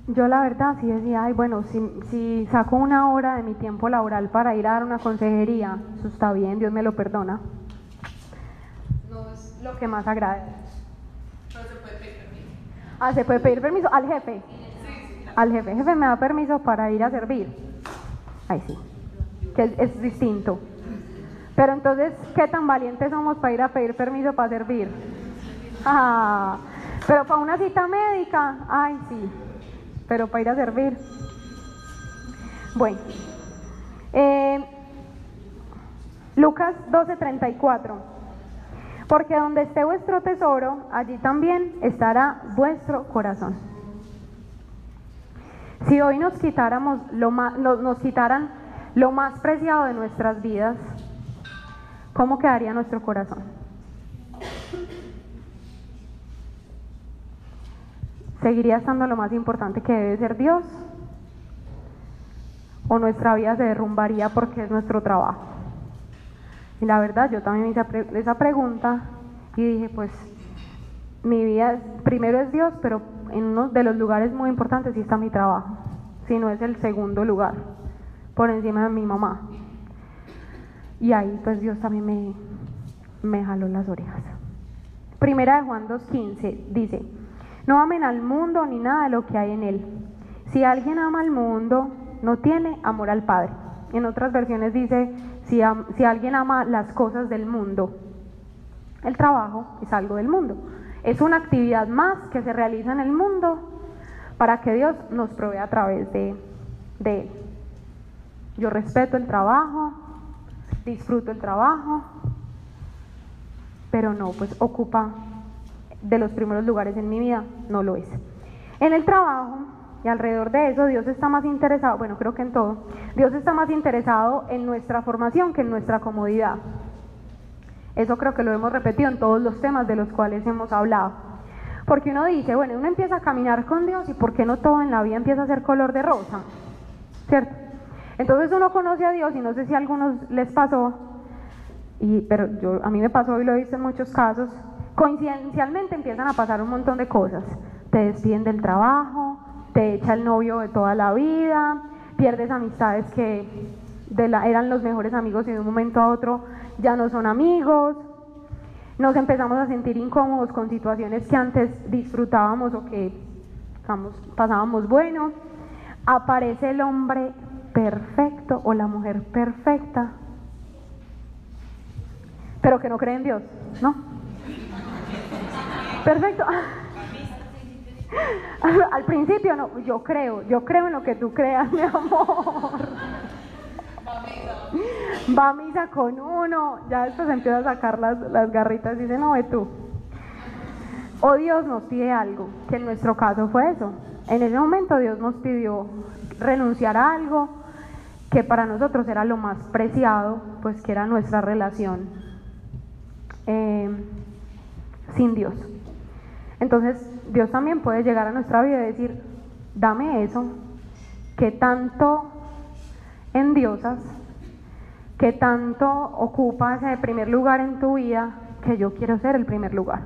Yo la verdad sí decía, ay, bueno, si, si saco una hora de mi tiempo laboral para ir a dar una consejería, eso está bien, Dios me lo perdona lo que más agrada. se puede pedir permiso. Ah, se puede pedir permiso al jefe. Al jefe. Jefe, me da permiso para ir a servir. Ahí sí. Que es, distinto. Pero entonces, ¿qué tan valientes somos para ir a pedir permiso para servir? Ah, pero para una cita médica, ay sí. Pero para ir a servir. Bueno, Eh, Lucas 12:34. Porque donde esté vuestro tesoro, allí también estará vuestro corazón. Si hoy nos quitáramos lo más, nos, quitaran lo más preciado de nuestras vidas, ¿cómo quedaría nuestro corazón? ¿Seguiría estando lo más importante que debe ser Dios? ¿O nuestra vida se derrumbaría porque es nuestro trabajo? Y la verdad, yo también me hice esa pregunta y dije, pues mi vida primero es Dios, pero en uno de los lugares muy importantes sí está mi trabajo, si no es el segundo lugar, por encima de mi mamá. Y ahí pues Dios también me, me jaló las orejas. Primera de Juan 2.15 dice, no amen al mundo ni nada de lo que hay en él. Si alguien ama al mundo, no tiene amor al Padre. En otras versiones dice, si, alguien ama las cosas del mundo, el trabajo es algo del mundo. Es una actividad más que se realiza en el mundo para que Dios nos provea a través de, de él. Yo respeto el trabajo, disfruto el trabajo, pero no, pues ocupa de los primeros lugares en mi vida, no lo es. En el trabajo alrededor de eso, Dios está más interesado, bueno, creo que en todo, Dios está más interesado en nuestra formación que en nuestra comodidad. Eso creo que lo hemos repetido en todos los temas de los cuales hemos hablado. Porque uno dice, bueno, uno empieza a caminar con Dios y ¿por qué no todo en la vida empieza a ser color de rosa? ¿Cierto? Entonces uno conoce a Dios y no sé si a algunos les pasó, y, pero yo, a mí me pasó y lo he visto en muchos casos, coincidencialmente empiezan a pasar un montón de cosas. Te despiden del trabajo, te echa el novio de toda la vida, pierdes amistades que eran los mejores amigos y de un momento a otro ya no son amigos. Nos empezamos a sentir incómodos con situaciones que antes disfrutábamos o que pasábamos bueno. Aparece el hombre perfecto o la mujer perfecta pero que no cree en Dios, ¿no? Perfecto. Al principio no, yo creo, yo creo en lo que tú creas, mi amor. Va a misa con uno, ya después empieza a sacar las, las garritas y dice, no, ve tú. O Dios nos pide algo, que en nuestro caso fue eso. En ese momento Dios nos pidió renunciar a algo que para nosotros era lo más preciado, pues que era nuestra relación eh, sin Dios. Entonces, Dios también puede llegar a nuestra vida y decir, dame eso, que tanto endiosas, que tanto ocupa ese primer lugar en tu vida, que yo quiero ser el primer lugar.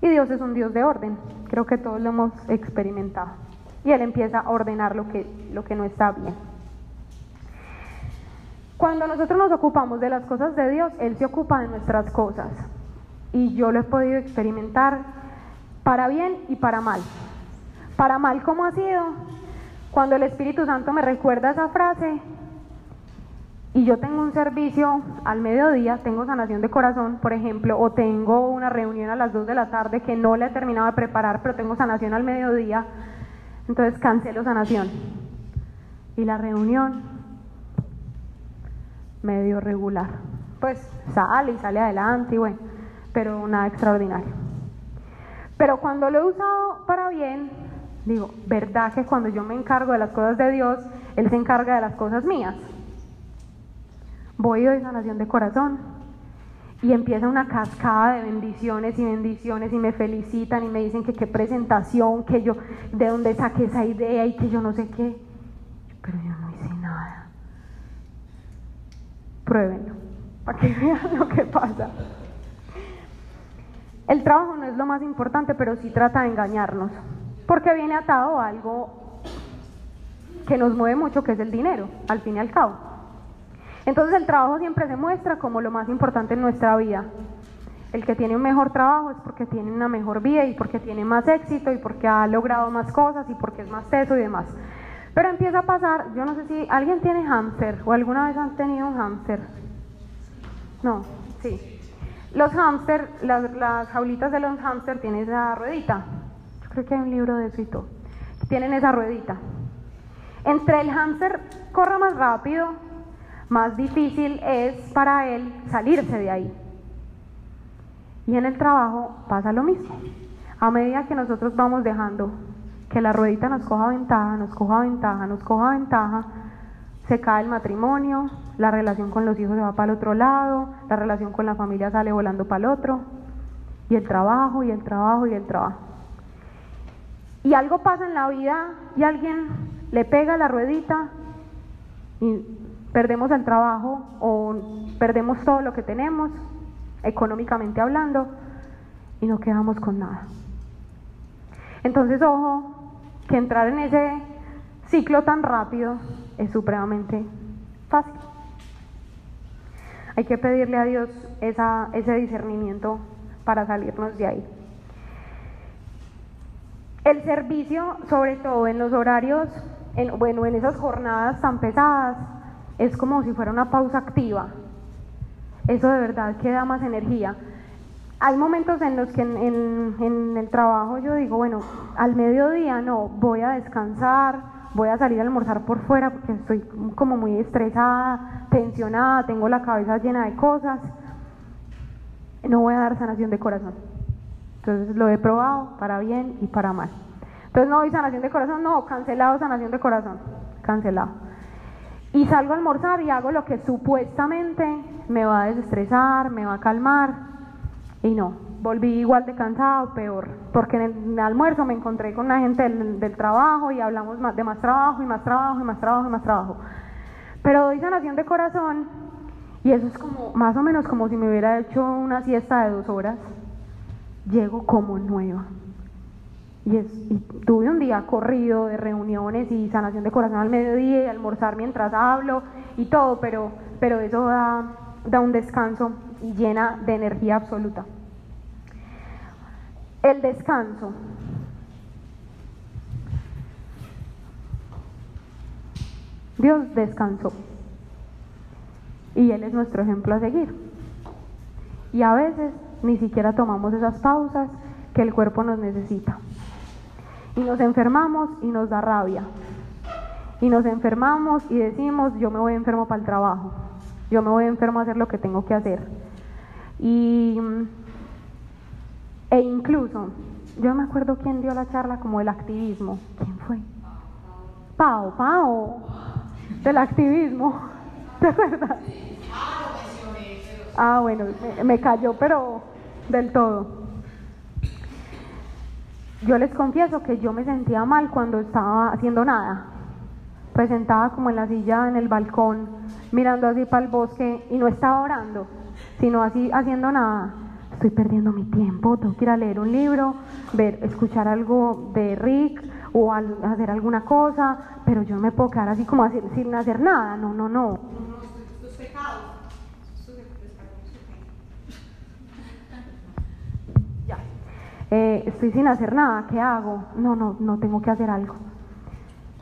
Y Dios es un Dios de orden, creo que todos lo hemos experimentado. Y Él empieza a ordenar lo que, lo que no está bien. Cuando nosotros nos ocupamos de las cosas de Dios, Él se ocupa de nuestras cosas. Y yo lo he podido experimentar para bien y para mal. Para mal, ¿cómo ha sido? Cuando el Espíritu Santo me recuerda esa frase y yo tengo un servicio al mediodía, tengo sanación de corazón, por ejemplo, o tengo una reunión a las 2 de la tarde que no la he terminado de preparar, pero tengo sanación al mediodía, entonces cancelo sanación. Y la reunión medio regular. Pues sale y sale adelante y bueno, pero nada extraordinario. Pero cuando lo he usado para bien, digo, ¿verdad que cuando yo me encargo de las cosas de Dios, Él se encarga de las cosas mías? Voy y doy sanación de corazón y empieza una cascada de bendiciones y bendiciones y me felicitan y me dicen que qué presentación, que yo, de dónde saqué esa idea y que yo no sé qué. Pero yo no hice nada. Pruébenlo, para que vean lo que pasa. El trabajo no es lo más importante, pero sí trata de engañarnos, porque viene atado a algo que nos mueve mucho, que es el dinero, al fin y al cabo. Entonces el trabajo siempre se muestra como lo más importante en nuestra vida. El que tiene un mejor trabajo es porque tiene una mejor vida y porque tiene más éxito y porque ha logrado más cosas y porque es más teso y demás. Pero empieza a pasar, yo no sé si alguien tiene hámster o alguna vez han tenido un hámster. No, sí. Los hámster, las, las jaulitas de los hámster tienen esa ruedita. Yo creo que hay un libro de eso y todo. Tienen esa ruedita. Entre el hámster corra más rápido, más difícil es para él salirse de ahí. Y en el trabajo pasa lo mismo. A medida que nosotros vamos dejando que la ruedita nos coja ventaja, nos coja ventaja, nos coja ventaja, se cae el matrimonio, la relación con los hijos se va para el otro lado, la relación con la familia sale volando para el otro, y el trabajo, y el trabajo, y el trabajo. Y algo pasa en la vida y alguien le pega la ruedita y perdemos el trabajo o perdemos todo lo que tenemos, económicamente hablando, y no quedamos con nada. Entonces, ojo, que entrar en ese ciclo tan rápido es supremamente fácil. Hay que pedirle a Dios esa, ese discernimiento para salirnos de ahí. El servicio, sobre todo en los horarios, en, bueno, en esas jornadas tan pesadas, es como si fuera una pausa activa. Eso de verdad que da más energía. Hay momentos en los que en, en el trabajo yo digo, bueno, al mediodía no, voy a descansar, voy a salir a almorzar por fuera porque estoy como muy estresada, tensionada, tengo la cabeza llena de cosas. No voy a dar sanación de corazón. Entonces lo he probado para bien y para mal. Entonces no doy sanación de corazón, no, cancelado sanación de corazón, cancelado. Y salgo a almorzar y hago lo que supuestamente me va a desestresar, me va a calmar. Y no, volví igual de cansado, peor. Porque en el almuerzo me encontré con una gente del, del trabajo y hablamos de más trabajo y más trabajo y más trabajo y más trabajo. Pero doy sanación de corazón y eso es como más o menos como si me hubiera hecho una siesta de dos horas llego como nueva. Y, es, y tuve un día corrido de reuniones y sanación de corazón al mediodía y almorzar mientras hablo y todo, pero, pero eso da, da un descanso y llena de energía absoluta. El descanso. Dios descansó y Él es nuestro ejemplo a seguir. Y a veces ni siquiera tomamos esas pausas que el cuerpo nos necesita. Y nos enfermamos y nos da rabia. Y nos enfermamos y decimos, yo me voy enfermo para el trabajo. Yo me voy enfermo a hacer lo que tengo que hacer. Y, e incluso, yo me acuerdo quién dio la charla como del activismo. ¿Quién fue? Pau, Pau, del activismo. ¿Te acuerdas? Ah, bueno, me, cayó, pero del todo. Yo les confieso que yo me sentía mal cuando estaba haciendo nada. Pues sentada como en la silla en el balcón, mirando así para el bosque y no estaba orando, sino así haciendo nada. Estoy perdiendo mi tiempo, tengo que ir a leer un libro, ver, escuchar algo de Rick o al, hacer alguna cosa, pero yo no me puedo quedar así como así, sin hacer nada. No, no, no. Ya. Eh, estoy sin hacer nada, ¿qué hago? No, no, no tengo que hacer algo.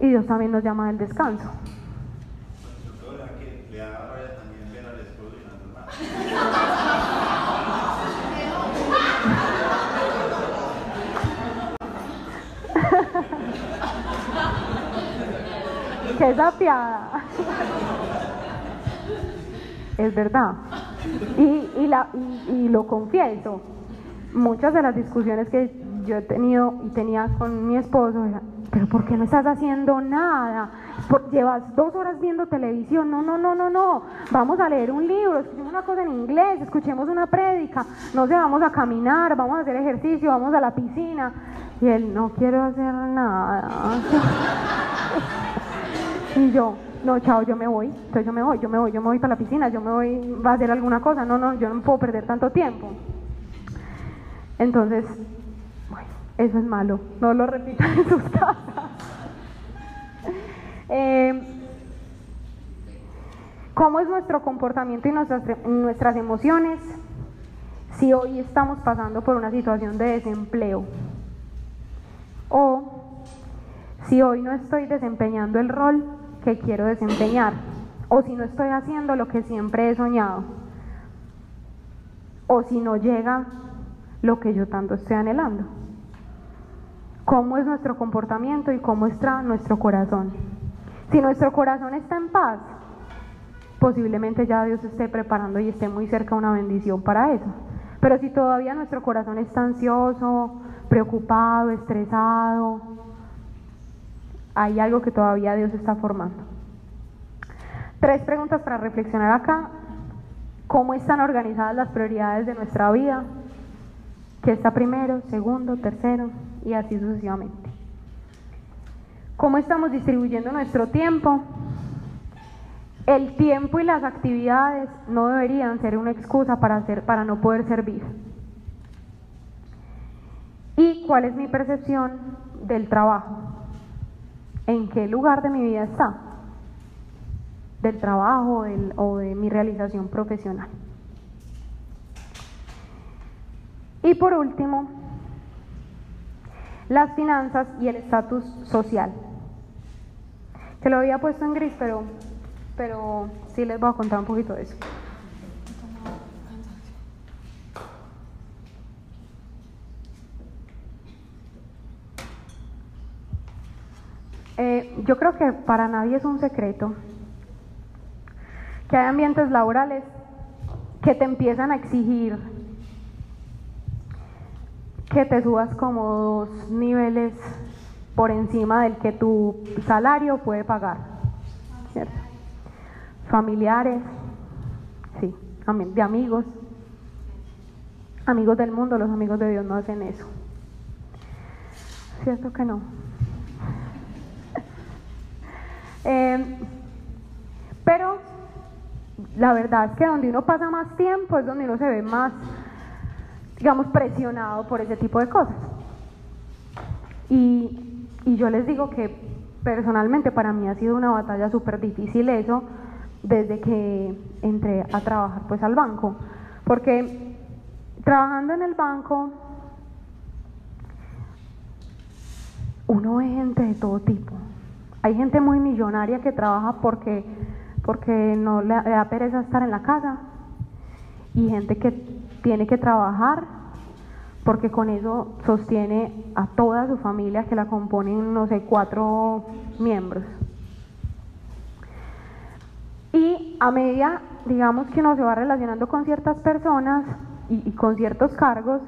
Y Dios también nos llama al descanso. Doctora, que le da rabia también ver al esposo y las hermanas. ¡Qué sapiada! Es verdad. Y, y, lo confieso, muchas de las discusiones que yo he tenido y tenía con mi esposo era, pero ¿por qué no estás haciendo nada? Llevas dos horas viendo televisión, no, no, no, no, no, vamos a leer un libro, escuchemos una cosa en inglés, escuchemos una prédica, no sé, vamos a caminar, vamos a hacer ejercicio, vamos a la piscina. Y él, no quiero hacer nada. Y yo, no, chao, yo me voy. Entonces yo me voy, yo me voy, yo me voy para la piscina, yo me voy a hacer alguna cosa. No, no, yo no puedo perder tanto tiempo. Entonces, bueno, eso es malo. No lo repitan en sus casas. Eh, ¿Cómo es nuestro comportamiento y nuestras, nuestras emociones si hoy estamos pasando por una situación de desempleo? O si hoy no estoy desempeñando el rol que quiero desempeñar, o si no estoy haciendo lo que siempre he soñado, o si no llega lo que yo tanto estoy anhelando. ¿Cómo es nuestro comportamiento y cómo está nuestro corazón? Si nuestro corazón está en paz, posiblemente ya Dios esté preparando y esté muy cerca una bendición para eso. Pero si todavía nuestro corazón está ansioso, preocupado, estresado, hay algo que todavía Dios está formando. Tres preguntas para reflexionar acá. ¿Cómo están organizadas las prioridades de nuestra vida? ¿Qué está primero, segundo, tercero y así sucesivamente? ¿Cómo estamos distribuyendo nuestro tiempo? El tiempo y las actividades no deberían ser una excusa para, hacer, para no poder servir. ¿Y cuál es mi percepción del trabajo? ¿En qué lugar de mi vida está? Del trabajo o de mi realización profesional. Y por último, las finanzas y el estatus social. Que lo había puesto en gris, pero pero sí les voy a contar un poquito de eso. Eh, yo creo que para nadie es un secreto que hay ambientes laborales que te empiezan a exigir que te subas como dos niveles por encima del que tu salario puede pagar. ¿cierto? familiares, sí, de amigos. Amigos del mundo, los amigos de Dios no hacen eso. ¿Cierto que no? Eh, pero la verdad es que donde uno pasa más tiempo es donde uno se ve más, digamos, presionado por ese tipo de cosas. Y, y yo les digo que personalmente para mí ha sido una batalla súper difícil eso, desde que entré a trabajar pues al banco. Porque trabajando en el banco, uno ve gente de todo tipo. Hay gente muy millonaria que trabaja porque, porque no le da pereza estar en la casa y gente que tiene que trabajar porque con eso sostiene a toda su familia que la componen, no sé, cuatro miembros. Y a medida, digamos que uno se va relacionando con ciertas personas y, con ciertos cargos,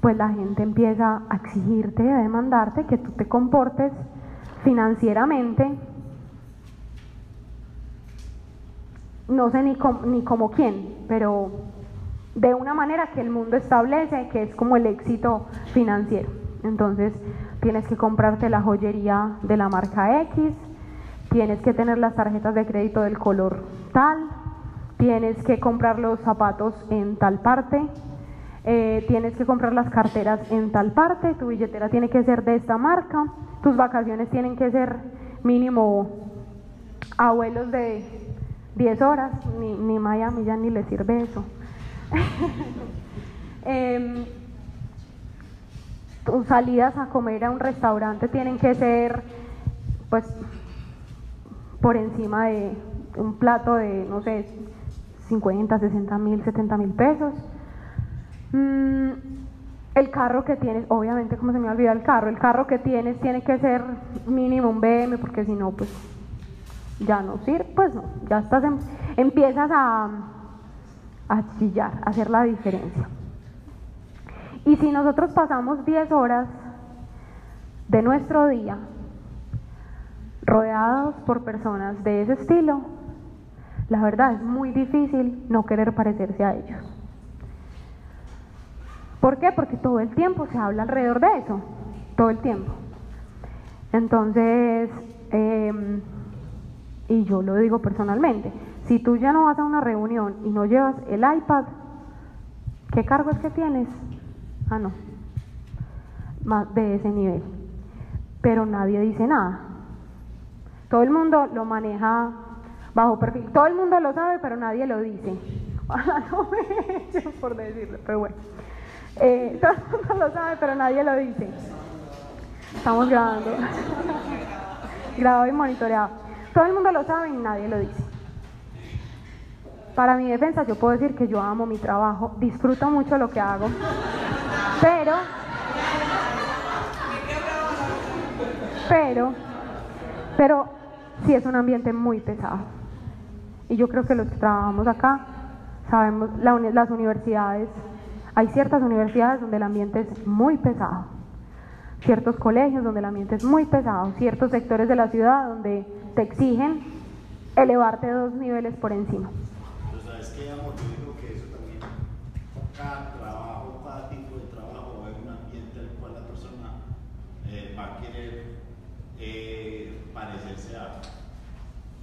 pues la gente empieza a exigirte y a demandarte que tú te comportes financieramente, no sé ni, ni como quién, pero de una manera que el mundo establece que es como el éxito financiero. Entonces tienes que comprarte la joyería de la marca X, tienes que tener las tarjetas de crédito del color tal, tienes que comprar los zapatos en tal parte, eh, tienes que comprar las carteras en tal parte, tu billetera tiene que ser de esta marca, tus vacaciones tienen que ser mínimo abuelos de 10 horas, ni, ni Miami ya ni le sirve eso. Em, tus salidas a comer a un restaurante tienen que ser pues por encima de un plato de, no sé, 50, 60 mil, 70 mil pesos. Mm, el carro que tienes, obviamente como se me olvida el carro, el carro que tienes tiene que ser mínimo un BM porque si no, pues ya no sirve, pues no, ya estás, empiezas a, a chillar, a hacer la diferencia. Y si nosotros pasamos 10 horas de nuestro día rodeados por personas de ese estilo, la verdad es muy difícil no querer parecerse a ellos. ¿Por qué? Porque todo el tiempo se habla alrededor de eso, todo el tiempo. Entonces, em, y yo lo digo personalmente, si tú ya no vas a una reunión y no llevas el iPad, ¿qué cargo es que tienes? Ah, no, más de ese nivel. Pero nadie dice nada. Todo el mundo lo maneja bajo perfil. Todo el mundo lo sabe, pero nadie lo dice. me por decirlo, pero bueno. Eh, todo el mundo lo sabe, pero nadie lo dice. Estamos grabando. Grabado y monitoreado. Todo el mundo lo sabe y nadie lo dice. Para mi defensa, yo puedo decir que yo amo mi trabajo, disfruto mucho lo que hago, pero, pero, pero sí es un ambiente muy pesado. Y yo creo que los que trabajamos acá sabemos, las universidades, hay ciertas universidades donde el ambiente es muy pesado, ciertos colegios donde el ambiente es muy pesado, ciertos sectores de la ciudad donde te exigen elevarte dos niveles por encima. Pero sabes qué, amor, yo digo que eso también, cada trabajo, cada tipo de trabajo va a haber un ambiente al cual la persona eh, va a querer eh, parecerse a,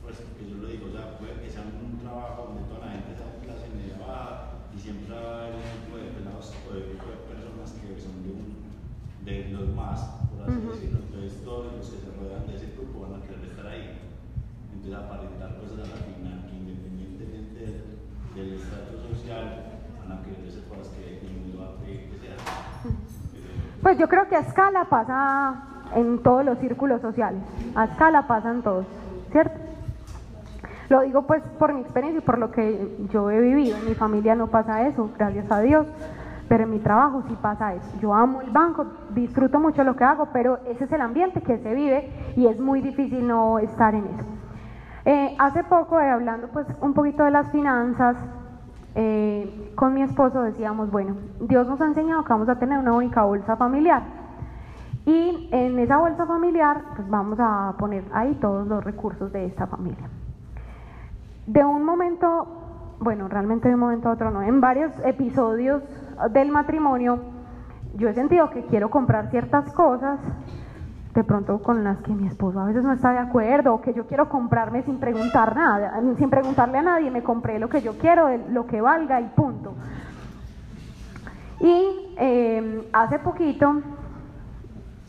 pues que yo lo digo, o sea, puede que sea un trabajo donde toda la gente sea de clase media baja y siempre va a haber un tipo de pelados o de tipo de personas que son de, un, de los más, por así Ujú. decirlo, entonces todos los que se rodean de ese grupo van a querer estar ahí. Entonces aparentar cosas a la final que independientemente del, del estatus social van a querer hacer cosas que el mundo va a pedir que sean. Eh, Pues yo creo que a escala pasa en todos los círculos sociales, a escala pasa en todos, ¿cierto? Lo digo pues por mi experiencia y por lo que yo he vivido, en mi familia no pasa eso, gracias a Dios, pero en mi trabajo sí pasa eso. Yo amo el banco, disfruto mucho lo que hago, pero ese es el ambiente que se vive y es muy difícil no estar en eso. Eh, hace poco, eh, hablando pues un poquito de las finanzas, eh, con mi esposo decíamos, bueno, Dios nos ha enseñado que vamos a tener una única bolsa familiar. Y en esa bolsa familiar, pues vamos a poner ahí todos los recursos de esta familia. De un momento, bueno, realmente de un momento a otro no, en varios episodios del matrimonio, yo he sentido que quiero comprar ciertas cosas, de pronto con las que mi esposo a veces no está de acuerdo, o que yo quiero comprarme sin preguntar nada, sin preguntarle a nadie, me compré lo que yo quiero, lo que valga y punto. Y eh, hace poquito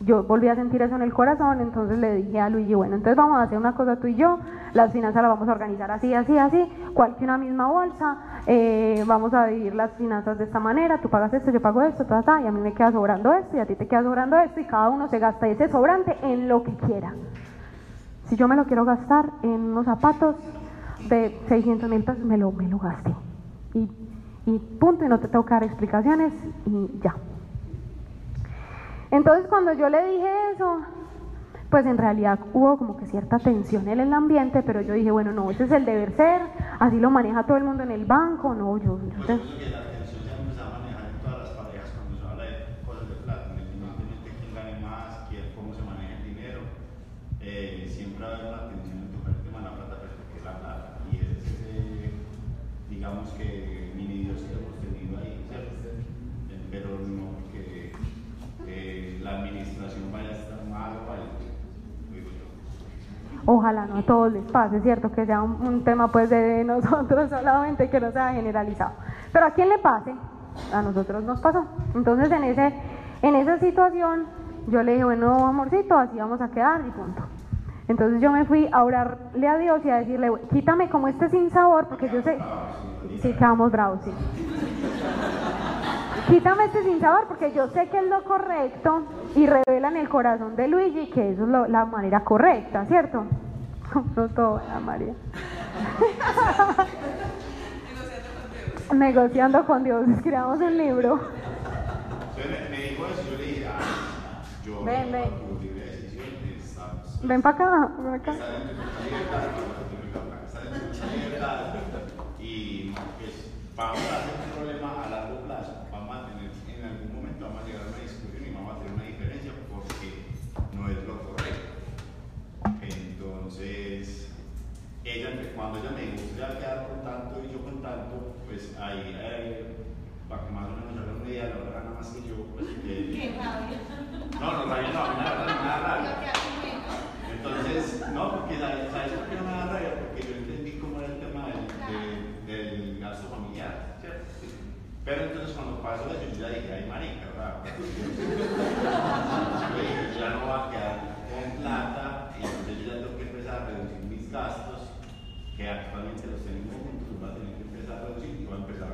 yo volví a sentir eso en el corazón, entonces le dije a Luigi, bueno, entonces vamos a hacer una cosa tú y yo, las finanzas las vamos a organizar así, así, así, cual que una misma bolsa, eh, vamos a dividir las finanzas de esta manera, tú pagas esto, yo pago esto, ta, ta, y a mí me queda sobrando esto, y a ti te queda sobrando esto, y cada uno se gasta ese sobrante en lo que quiera. Si yo me lo quiero gastar en unos zapatos de 600 mil pesos, me lo, me lo gasté. Y, y punto, y no te tengo que dar explicaciones, y ya. Entonces cuando yo le dije eso, pues en realidad hubo como que cierta tensión en el ambiente, pero yo dije, bueno, no, ese es el deber ser, así lo maneja todo el mundo en el banco, no, yo pienso que la atención se empieza a manejar en todas las parejas cuando se habla de cosas de plata, independientemente de quién gane más, quién, cómo se maneja el dinero, eh, siempre va a haber una atención en tocar el tema de la plata, pues porque es la plata, y ese es ese, digamos que mini Dios que hemos tenido ahí, ¿cierto? Eh, Pero no porque eh, la administración vaya a estar mal o algo, digo yo. Ojalá no a todos les pase, ¿cierto? Que sea un, tema pues de nosotros solamente, que no sea generalizado. Pero a quien le pase, a nosotros nos pasó. Entonces en, ese, en esa situación yo le dije, bueno, amorcito, así vamos a quedar y punto. Entonces yo me fui a orarle a Dios y a decirle, quítame como este sin sabor, porque yo sé, sí, quedamos bravos, sí. Quítame este sin sabor porque yo sé que es lo correcto y revela en el corazón de Luigi que eso es lo- la manera correcta, ¿cierto? No todo, Ana María. Negociando con Dios, escribamos un libro. Me, dijo eso yo le dije, ah, yo Ven, ven. Ven para acá, ven acá. Y pues vamos a tener un problema a largo plazo, vamos a tener, en algún momento vamos a llegar a una discusión y vamos a tener una diferencia porque no es lo correcto. Entonces, ella, cuando ella me dijo, usted va a quedar con tanto y yo con tanto, pues ahí, eh, para que más o menos haga una idea, la verdad gana más que yo, pues que- Qué rabia. no, no, rabia no, a mí la verdad me da rabia. Entonces, no, porque ¿sabes por qué no me da rabia? Porque yo entendí cómo era el tema del, del- del gasto familiar, ¿cierto? Pero entonces cuando pasó eso, yo ya dije, ay marica, ¿verdad? Yo dije, yo ya no voy a quedar con plata, y entonces yo ya tengo que empezar a reducir mis gastos, que actualmente los tenemos juntos, los voy a tener que empezar a reducir y voy a empezar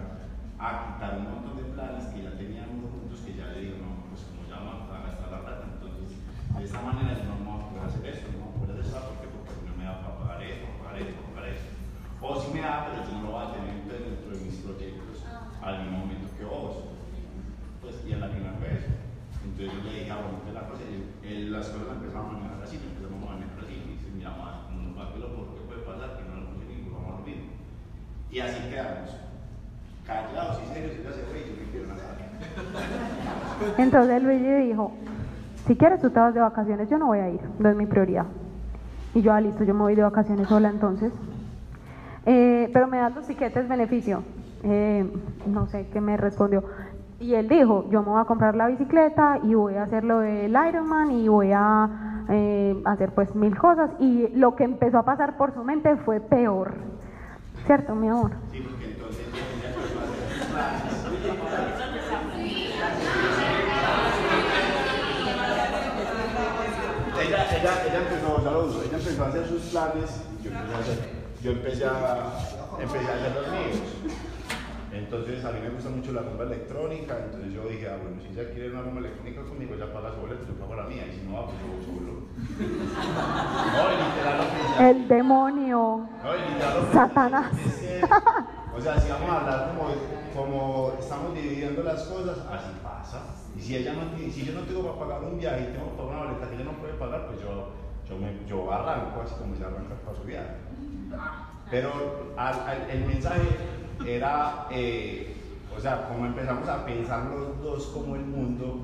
a quitar un montón de planes que ya teníamos juntos, que ya le digo, no, pues como ya vamos a gastar la plata, entonces de esta manera yo no vamos a poder hacer esto, no vamos a poder hacer esto, ¿por qué? Porque no me da para pagar esto, para pagar esto, para pagar esto. O si me da, pero yo no lo voy a tener dentro de mis proyectos al mismo momento que vos. Pues, y a la misma vez. Entonces yo le dije, ah, bueno, la cosa, y él- las cosas las empezamos a manejar así, empezamos a manejar así, y dice, mira, más, no nos va a que lo mejor que puede pasar, que no lo conseguimos, vamos a lo mismo. Y así quedamos. Callados y serios, ella se fue y yo me la sala. Entonces Luigi dijo, si quieres tú te vas de vacaciones, yo no voy a ir, no es mi prioridad. Y yo, ah, listo, yo me voy de vacaciones sola entonces. Eh, pero me das los tiquetes beneficio. Eh, no sé qué me respondió. Y él dijo, yo me voy a comprar la bicicleta y voy a hacer lo del Ironman y voy a eh, hacer pues mil cosas. Y lo que empezó a pasar por su mente fue peor. ¿Cierto, mi amor? Sí, porque entonces ella. Ella, ella, empezó, uso, ella empezó a hacer sus planes, yo empecé a yo empecé a, empecé a hacer los míos. Entonces a mí me gusta mucho la bomba electrónica, entonces yo dije, ah, bueno, si ella quiere una bomba electrónica conmigo, ella paga su boleto, yo pago la mía, y si no va, pues yo voy solo. No, literal lo pensé. El demonio. No, y literal lo pensé. Satanás. Es que, o sea, si vamos a hablar como, como estamos dividiendo las cosas, así pasa. Y si, ella no, tiene- si yo no tengo para pagar un viaje y tengo que pagar una boleta que ella no puede pagar, pues yo, yo, me, yo arranco así como se arranca para su viaje. Pero al- al- el mensaje era, eh, o sea, como empezamos a pensar los dos como el mundo,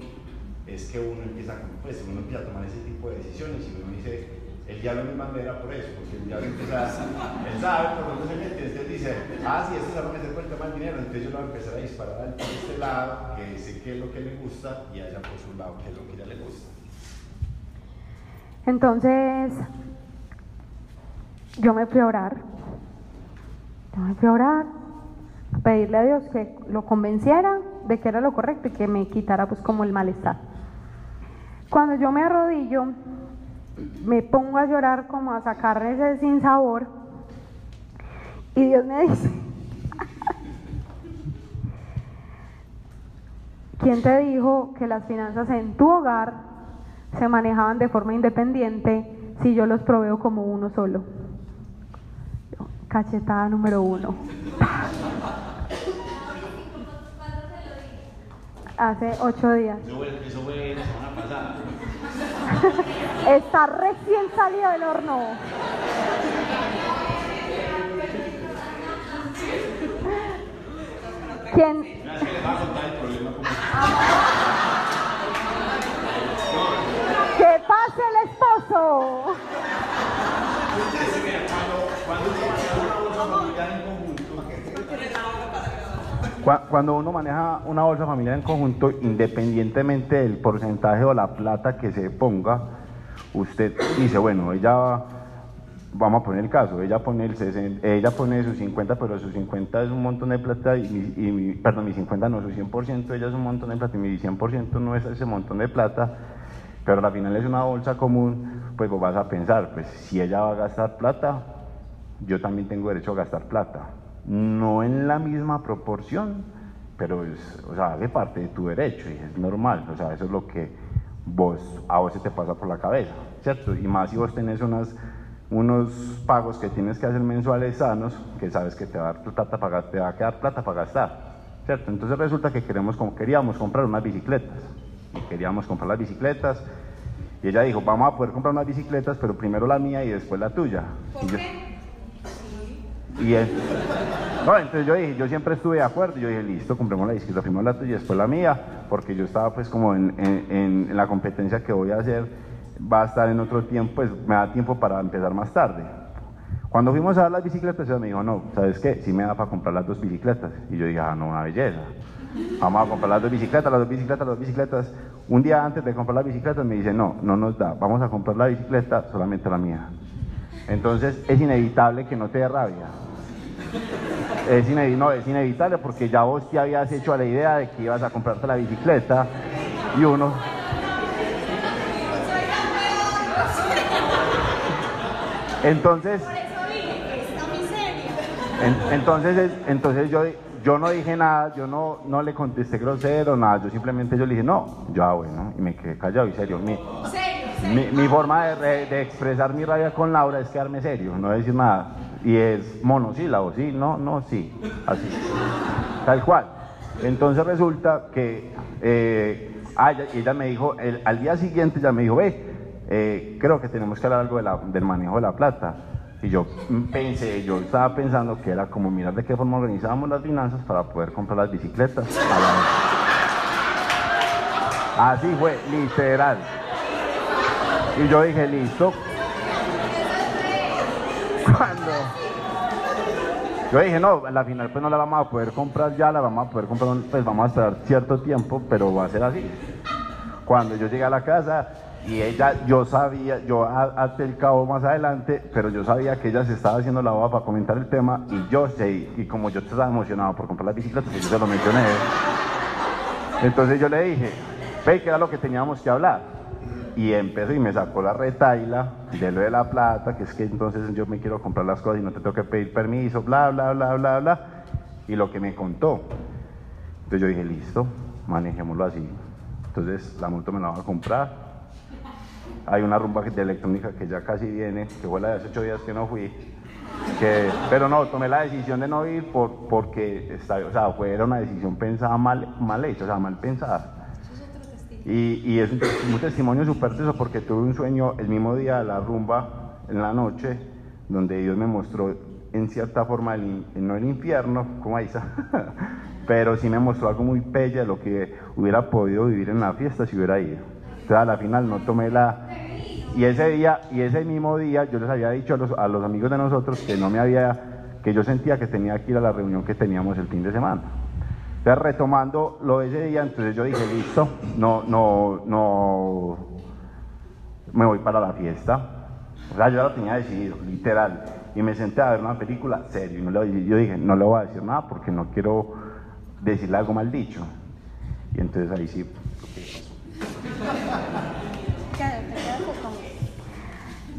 es que uno empieza, pues, uno empieza a tomar ese tipo de decisiones y uno dice, el diablo me bandera por eso, porque el diablo empieza, él sabe por dónde se mete, entonces dice, ah, sí, esto se va a meter por el dinero, entonces yo lo voy a empezar a disparar por este lado, que sé qué es lo que le gusta, y allá por su lado, qué es lo que a ella le gusta. Entonces, yo me fui a orar. Yo me fui a orar, pedirle a Dios que lo convenciera de que era lo correcto y que me quitara pues como el malestar. Cuando yo me arrodillo, me pongo a llorar como a sacar ese sinsabor y Dios me dice, ¿quién te dijo que las finanzas en tu hogar se manejaban de forma independiente si yo los proveo como uno solo? Cachetada número uno. Hace ocho días. Eso fue, eso fue la semana pasada. Está recién salido del horno. ¿Quién? Que les va a contar el problema ¡Que pase el esposo! Ustedes vean, cuando, cuando uno maneja una bolsa familiar en conjunto, Cua- Cuando uno maneja una bolsa familiar en conjunto, independientemente del porcentaje o la plata que se ponga, usted dice, bueno, ella, va- vamos a poner el caso, ella pone, el 60 ella pone sus 50, pero sus 50 es un montón de plata, y perdón, mi 50 no, su 100%, ella es un montón de plata, y mi 100% no es ese montón de plata, pero al final es una bolsa común, pues vos vas a pensar, pues si ella va a gastar plata, yo también tengo derecho a gastar plata. No en la misma proporción, pero es, o sea, hace parte de tu derecho y es normal. O sea, eso es lo que vos, a vos se te pasa por la cabeza, ¿cierto? Y más si vos tenés unas, unos pagos que tienes que hacer mensuales sanos, que sabes que te va a dar plata para, te va a quedar plata para gastar, ¿cierto? Entonces resulta que queremos, como queríamos comprar unas bicicletas y queríamos comprar las bicicletas y ella dijo, vamos a poder comprar unas bicicletas, pero primero la mía y después la tuya. Y yo- y él, no, entonces yo dije, yo siempre estuve de acuerdo, yo dije, listo, compremos la bicicleta, primero la tuya y después la mía, porque yo estaba pues como en- en la competencia que voy a hacer, va a estar en otro tiempo, pues me da tiempo para empezar más tarde. Cuando fuimos a dar las bicicletas, ella me dijo, no, ¿sabes qué? Sí me da para comprar las dos bicicletas. Y yo dije, ah, no, una belleza. Vamos a comprar las dos bicicletas, las dos bicicletas, las dos bicicletas. Un día antes de comprar las bicicletas me dice, no, no nos da, vamos a comprar la bicicleta, solamente la mía. Entonces es inevitable que no te dé rabia. Es, inevi- no, es inevitable porque ya vos te habías hecho a la idea de que ibas a comprarte la bicicleta y uno... Entonces, en- entonces, es- entonces yo, yo no dije nada, yo no, no le contesté grosero, nada, yo simplemente yo le dije, no, yo, ah, bueno, y me quedé callado y serio. Mi, mi, mi forma de, re- de expresar mi rabia con Laura es quedarme serio, no decir nada. Y es monosílabo, sí, no, no, sí, así, tal cual. Entonces resulta que eh, ah, ella, me dijo, el- al día siguiente ella me dijo, ve, eh, creo que tenemos que hablar algo de la- del manejo de la plata. Y yo pensé, yo estaba pensando que era como mirar de qué forma organizábamos las finanzas para poder comprar las bicicletas. Así fue, literal. Y yo dije, listo. Cuando yo dije, no, a la final pues no la vamos a poder comprar ya, la vamos a poder comprar, pues vamos a esperar cierto tiempo, pero va a ser así. Cuando yo llegué a la casa y ella, yo sabía, yo a- até el cabo más adelante, pero yo sabía que ella se estaba haciendo la boba para comentar el tema y yo sé, y como yo estaba emocionado por comprar las bicicletas, pues yo se lo mencioné. Entonces yo le dije, ve que era lo que teníamos que hablar. Y empezó y me sacó la retaila de lo de la plata, que es que entonces yo me quiero comprar las cosas y no te tengo que pedir permiso, bla, bla, bla, bla, bla. Y lo que me contó. Entonces yo dije, listo, manejémoslo así. Entonces la moto me la voy a comprar. Hay una rumba de electrónica que ya casi viene, que fue la de hace ocho días que no fui. Que, pero no, tomé la decisión de no ir por, porque o fue, era una decisión pensada mal, mal hecha, o sea, mal pensada. Y, y es un, tes- un testimonio súper teso porque tuve un sueño el mismo día de la rumba, en la noche, donde Dios me mostró en cierta forma, el, no el infierno, como Isa, pero sí me mostró algo muy bella de lo que hubiera podido vivir en la fiesta si hubiera ido. Entonces a la final no tomé la... Y ese día, y ese mismo día, yo les había dicho a los, a los amigos de nosotros que no me había, que yo sentía que tenía que ir a la reunión que teníamos el fin de semana. Entonces, retomando lo de ese día, entonces yo dije, listo, no, no, no, me voy para la fiesta. O sea, yo ya lo tenía decidido, literal. Y me senté a ver una película serio. Y no le- yo dije, no le voy a decir nada porque no quiero decirle algo mal dicho. Y entonces ahí sí,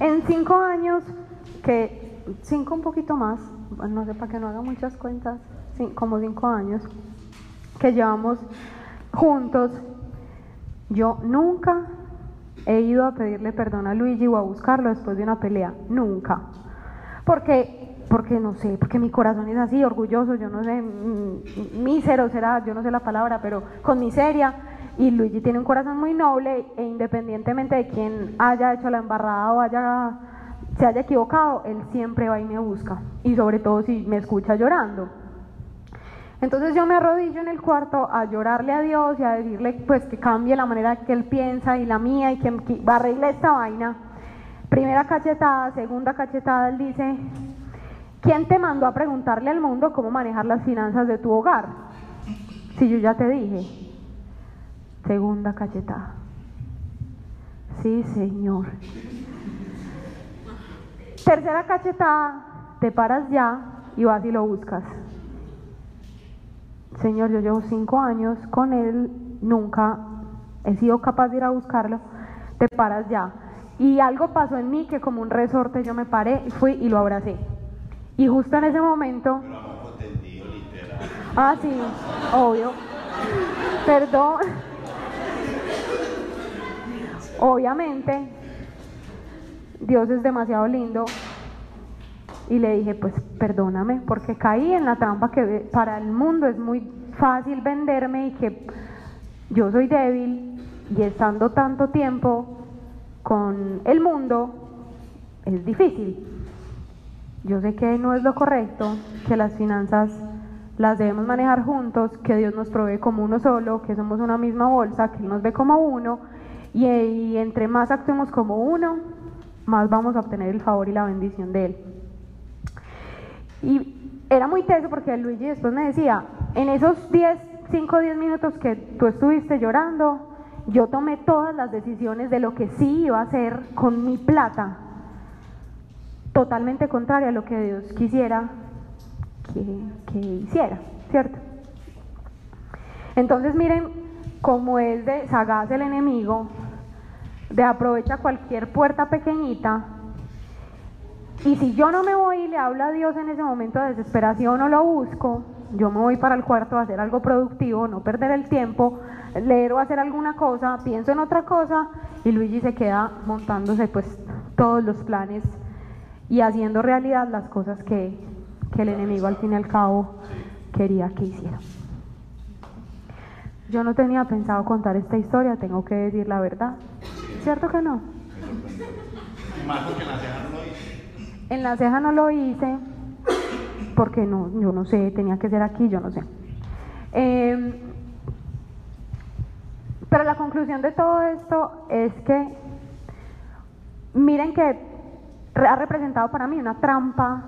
En cinco años, que cinco un poquito más, no sé para que no haga muchas cuentas, como cinco años que llevamos juntos, yo nunca he ido a pedirle perdón a Luigi o a buscarlo después de una pelea, nunca. Porque, porque no sé, porque mi corazón es así, orgulloso, yo no sé, mísero será, yo no sé la palabra, pero con miseria. Y Luigi tiene un corazón muy noble e independientemente de quién haya hecho la embarrada o haya, se haya equivocado, él siempre va y me busca. Y sobre todo si me escucha llorando. Entonces yo me arrodillo en el cuarto a llorarle a Dios y a decirle pues que cambie la manera que él piensa y la mía y que, que arregle esta vaina. Primera cachetada, segunda cachetada, él dice, ¿quién te mandó a preguntarle al mundo cómo manejar las finanzas de tu hogar? Si yo ya te dije. Segunda cachetada. Sí, señor. Tercera cachetada, te paras ya y vas y lo buscas. Señor, yo llevo cinco años con él, nunca he sido capaz de ir a buscarlo, te paras ya. Y algo pasó en mí que como un resorte yo me paré, y fui y lo abracé. Y justo en ese momento, tendido, literal. ah sí, obvio, perdón, obviamente, Dios es demasiado lindo y le dije, pues perdóname, porque caí en la trampa que para el mundo es muy fácil venderme y que yo soy débil y estando tanto tiempo con el mundo es difícil. Yo sé que no es lo correcto, que las finanzas las debemos manejar juntos, que Dios nos provee como uno solo, que somos una misma bolsa, que Él nos ve como uno, y entre más actuemos como uno, más vamos a obtener el favor y la bendición de Él. Y era muy teso porque Luigi después me decía, en esos 10, 5 o 10 minutos que tú estuviste llorando, yo tomé todas las decisiones de lo que sí iba a hacer con mi plata, totalmente contraria a lo que Dios quisiera que, que hiciera, ¿cierto? Entonces miren cómo es de sagaz el enemigo, de aprovecha cualquier puerta pequeñita y si yo no me voy y le hablo a Dios en ese momento de desesperación o lo busco, yo me voy para el cuarto a hacer algo productivo, no perder el tiempo, leer o hacer alguna cosa, pienso en otra cosa y Luigi se queda montándose pues todos los planes y haciendo realidad las cosas que, que el enemigo al fin y al cabo quería que hiciera. Yo no tenía pensado contar esta historia, tengo que decir la verdad. ¿Cierto que no? Más porque la cena no lo hice. En la ceja no lo hice porque no, yo no sé, tenía que ser aquí, yo no sé. Eh, pero la conclusión de todo esto es que miren que ha representado para mí una trampa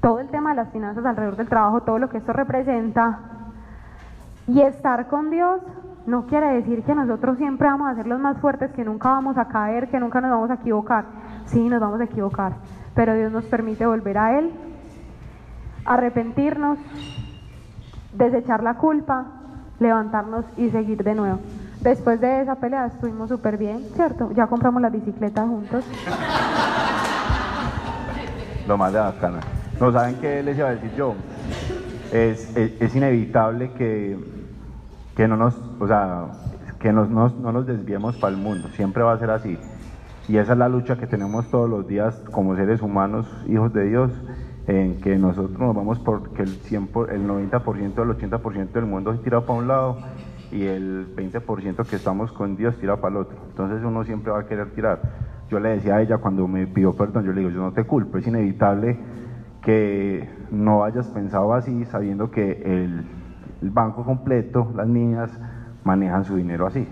todo el tema de las finanzas alrededor del trabajo, todo lo que esto representa. Y estar con Dios no quiere decir que nosotros siempre vamos a ser los más fuertes, que nunca vamos a caer, que nunca nos vamos a equivocar. Sí, nos vamos a equivocar, pero Dios nos permite volver a Él, arrepentirnos, desechar la culpa, levantarnos y seguir de nuevo. Después de esa pelea estuvimos súper bien, ¿cierto? Ya compramos las bicicletas juntos. Lo más de bacana. No saben qué les iba a decir yo. Es inevitable que, que no nos, o sea, que nos, nos- no nos desviemos para el mundo. Siempre va a ser así. Y esa es la lucha que tenemos todos los días como seres humanos, hijos de Dios, en que nosotros nos vamos porque el, 100 por- el 90%, el 80% del mundo se tira para un lado y el 20% que estamos con Dios tira para el otro. Entonces uno siempre va a querer tirar. Yo le decía a ella cuando me pidió perdón, yo le digo, yo no te culpo, es inevitable que no hayas pensado así sabiendo que el, el banco completo, las niñas, manejan su dinero así.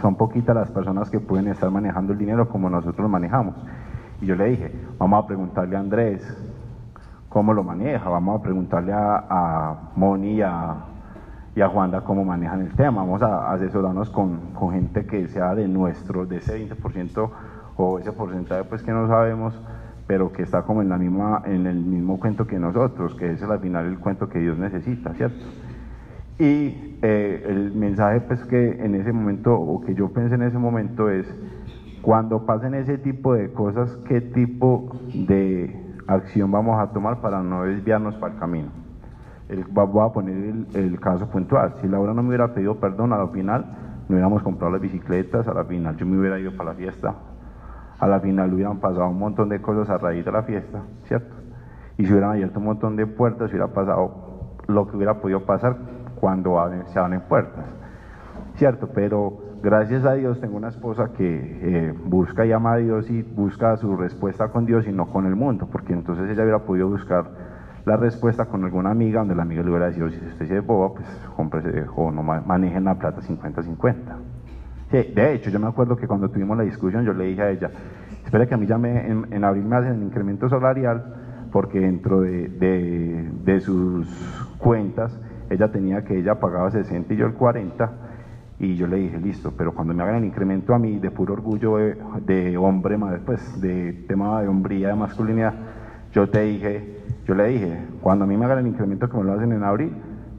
Son poquitas las personas que pueden estar manejando el dinero como nosotros lo manejamos. Y yo le dije, vamos a preguntarle a Andrés cómo lo maneja, vamos a preguntarle a, Moni y a, a Juanda cómo manejan el tema, vamos a asesorarnos con, con gente que sea de nuestro, de ese 20% o ese porcentaje pues que no sabemos, pero que está como en, la misma, en el mismo cuento que nosotros, que es al final el cuento que Dios necesita, ¿cierto? Y eh, el mensaje pues que en ese momento, o que yo pensé en ese momento es, cuando pasen ese tipo de cosas, ¿qué tipo de acción vamos a tomar para no desviarnos para el camino? El- voy a poner el, caso puntual. Si Laura no me hubiera pedido perdón, a la final no hubiéramos comprado las bicicletas, a la final yo me hubiera ido para la fiesta, a la final hubieran pasado un montón de cosas a raíz de la fiesta, ¿cierto? Y se hubieran abierto un montón de puertas, hubiera pasado lo que hubiera podido pasar cuando abren- se abren puertas, ¿cierto? Pero gracias a Dios tengo una esposa que eh, busca y ama a Dios y busca su respuesta con Dios y no con el mundo, porque entonces ella hubiera podido buscar la respuesta con alguna amiga donde la amiga le hubiera dicho, si usted se boba, pues cómprese o no ma- manejen la plata 50-50. Sí, de hecho, yo me acuerdo que cuando tuvimos la discusión, yo le dije a ella, espera que a mí ya me, en, en abril me hacen el incremento salarial, porque dentro de, de- de sus cuentas, ella tenía que ella pagaba 60 y yo el 40, y yo le dije, listo, pero cuando me hagan el incremento a mí, de puro orgullo de, de hombre, pues de tema de hombría, de masculinidad, yo te dije, yo le dije, cuando a mí me hagan el incremento que me lo hacen en abril,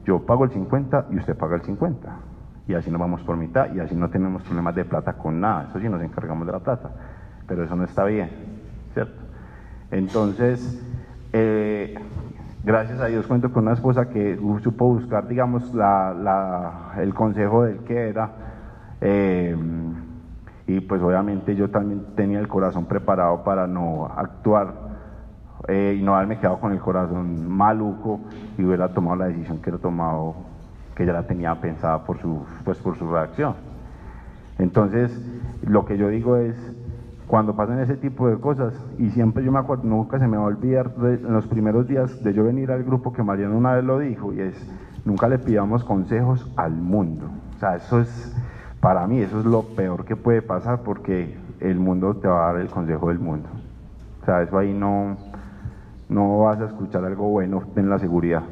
yo pago el 50 y usted paga el 50. Y así nos vamos por mitad y así no tenemos problemas de plata con nada. Eso sí nos encargamos de la plata. Pero eso no está bien, ¿cierto? Entonces, eh, gracias a Dios cuento con una esposa que supo buscar, digamos, el consejo del que era. eh, y pues obviamente yo también tenía el corazón preparado para no actuar eh, y no haberme quedado con el corazón maluco y hubiera tomado la decisión que era tomado, que ya la tenía pensada por su, pues por su reacción. Entonces, lo que yo digo es, cuando pasan ese tipo de cosas, y siempre yo me acuerdo, nunca se me va a olvidar en los primeros días de yo venir al grupo que Mariano una vez lo dijo, y es, nunca le pidamos consejos al mundo. O sea, eso es, para mí, eso es lo peor que puede pasar porque el mundo te va a dar el consejo del mundo. O sea, eso ahí no, no vas a escuchar algo bueno, ten la seguridad.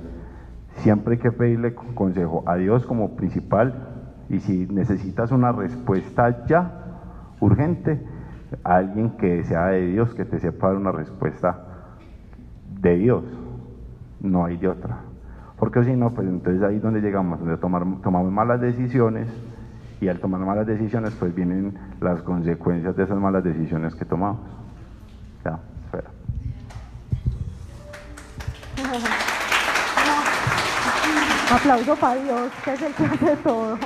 Siempre hay que pedirle consejo a Dios como principal y si necesitas una respuesta ya, urgente, alguien que sea de Dios, que te sepa dar una respuesta de Dios. No hay de otra. Porque si no, pues entonces ahí es donde llegamos, donde tomar- tomamos malas decisiones y al tomar malas decisiones pues vienen las consecuencias de esas malas decisiones que tomamos. Ya, espera. Aplauso para Dios, que es el que hace todo.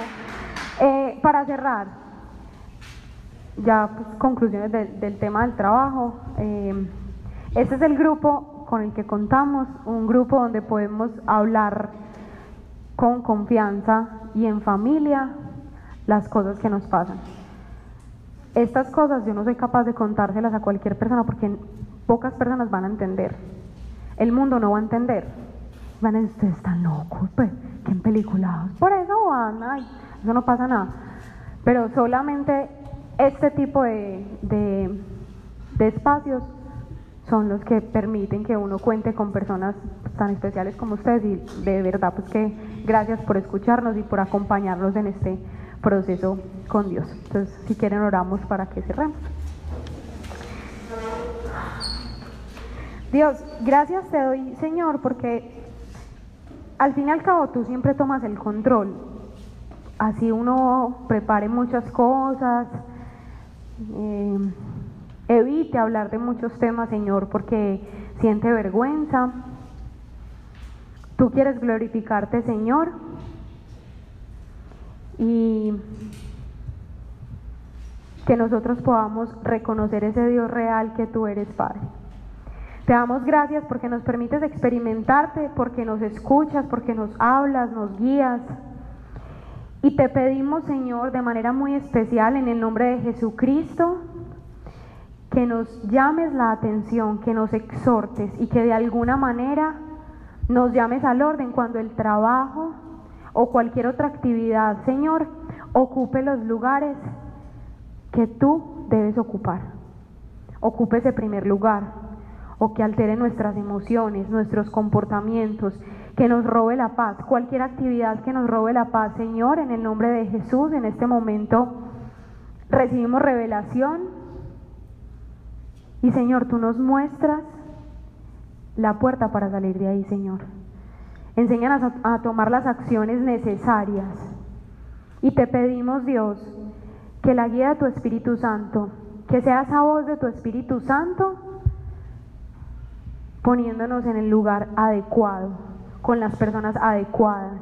Eh, para cerrar, ya pues, conclusiones del, del tema del trabajo. eh, este es el grupo con el que contamos, un grupo donde podemos hablar con confianza y en familia las cosas que nos pasan. estas cosas yo no soy capaz de contárselas a cualquier persona porque pocas personas van a entender. El mundo no va a entender. Van a decir, ustedes están locos, pues, qué peliculados. Por eso van, ay, eso no pasa nada. Pero solamente este tipo de, de, espacios son los que permiten que uno cuente con personas tan especiales como ustedes y de verdad pues que gracias por escucharnos y por acompañarnos en este proceso con Dios. Entonces, si quieren oramos para que cerremos. Dios, gracias te doy, Señor, porque al fin y al cabo tú siempre tomas el control. Así uno prepare muchas cosas, eh, evite hablar de muchos temas, Señor, porque siente vergüenza. Tú quieres glorificarte, Señor, y que nosotros podamos reconocer ese Dios real que tú eres, Padre. Te damos gracias porque nos permites experimentarte, porque nos escuchas, porque nos hablas, nos guías. Y te pedimos, Señor, de manera muy especial, en el nombre de Jesucristo, que nos llames la atención, que nos exhortes y que de alguna manera nos llames al orden cuando el trabajo o cualquier otra actividad, Señor, ocupe los lugares que tú debes ocupar. Ocupe ese primer lugar o que altere nuestras emociones, nuestros comportamientos, que nos robe la paz, cualquier actividad que nos robe la paz, Señor, en el nombre de Jesús, en este momento recibimos revelación. Y Señor, tú nos muestras la puerta para salir de ahí, Señor. Enséñanos a, tomar las acciones necesarias. Y te pedimos, Dios, que la guía de tu Espíritu Santo, que sea esa voz de tu Espíritu Santo, poniéndonos en el lugar adecuado, con las personas adecuadas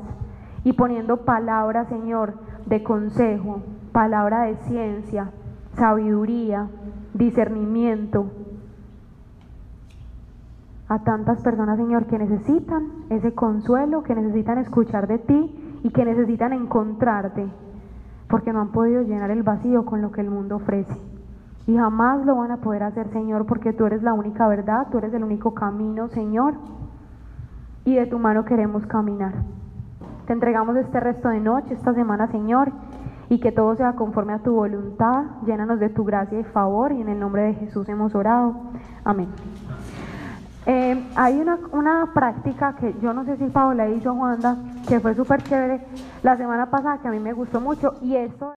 y poniendo palabra, Señor, de consejo, palabra de ciencia, sabiduría, discernimiento a tantas personas, Señor, que necesitan ese consuelo, que necesitan escuchar de ti y que necesitan encontrarte, porque no han podido llenar el vacío con lo que el mundo ofrece. Y jamás lo van a poder hacer, Señor, porque tú eres la única verdad, tú eres el único camino, Señor. Y de tu mano queremos caminar. Te entregamos este resto de noche, esta semana, Señor, y que todo sea conforme a tu voluntad. Llénanos de tu gracia y favor, y en el nombre de Jesús hemos orado. Amén. Eh, hay una, una, práctica que yo no sé si Paola hizo Juanda, que fue súper chévere la semana pasada, que a mí me gustó mucho, y esto...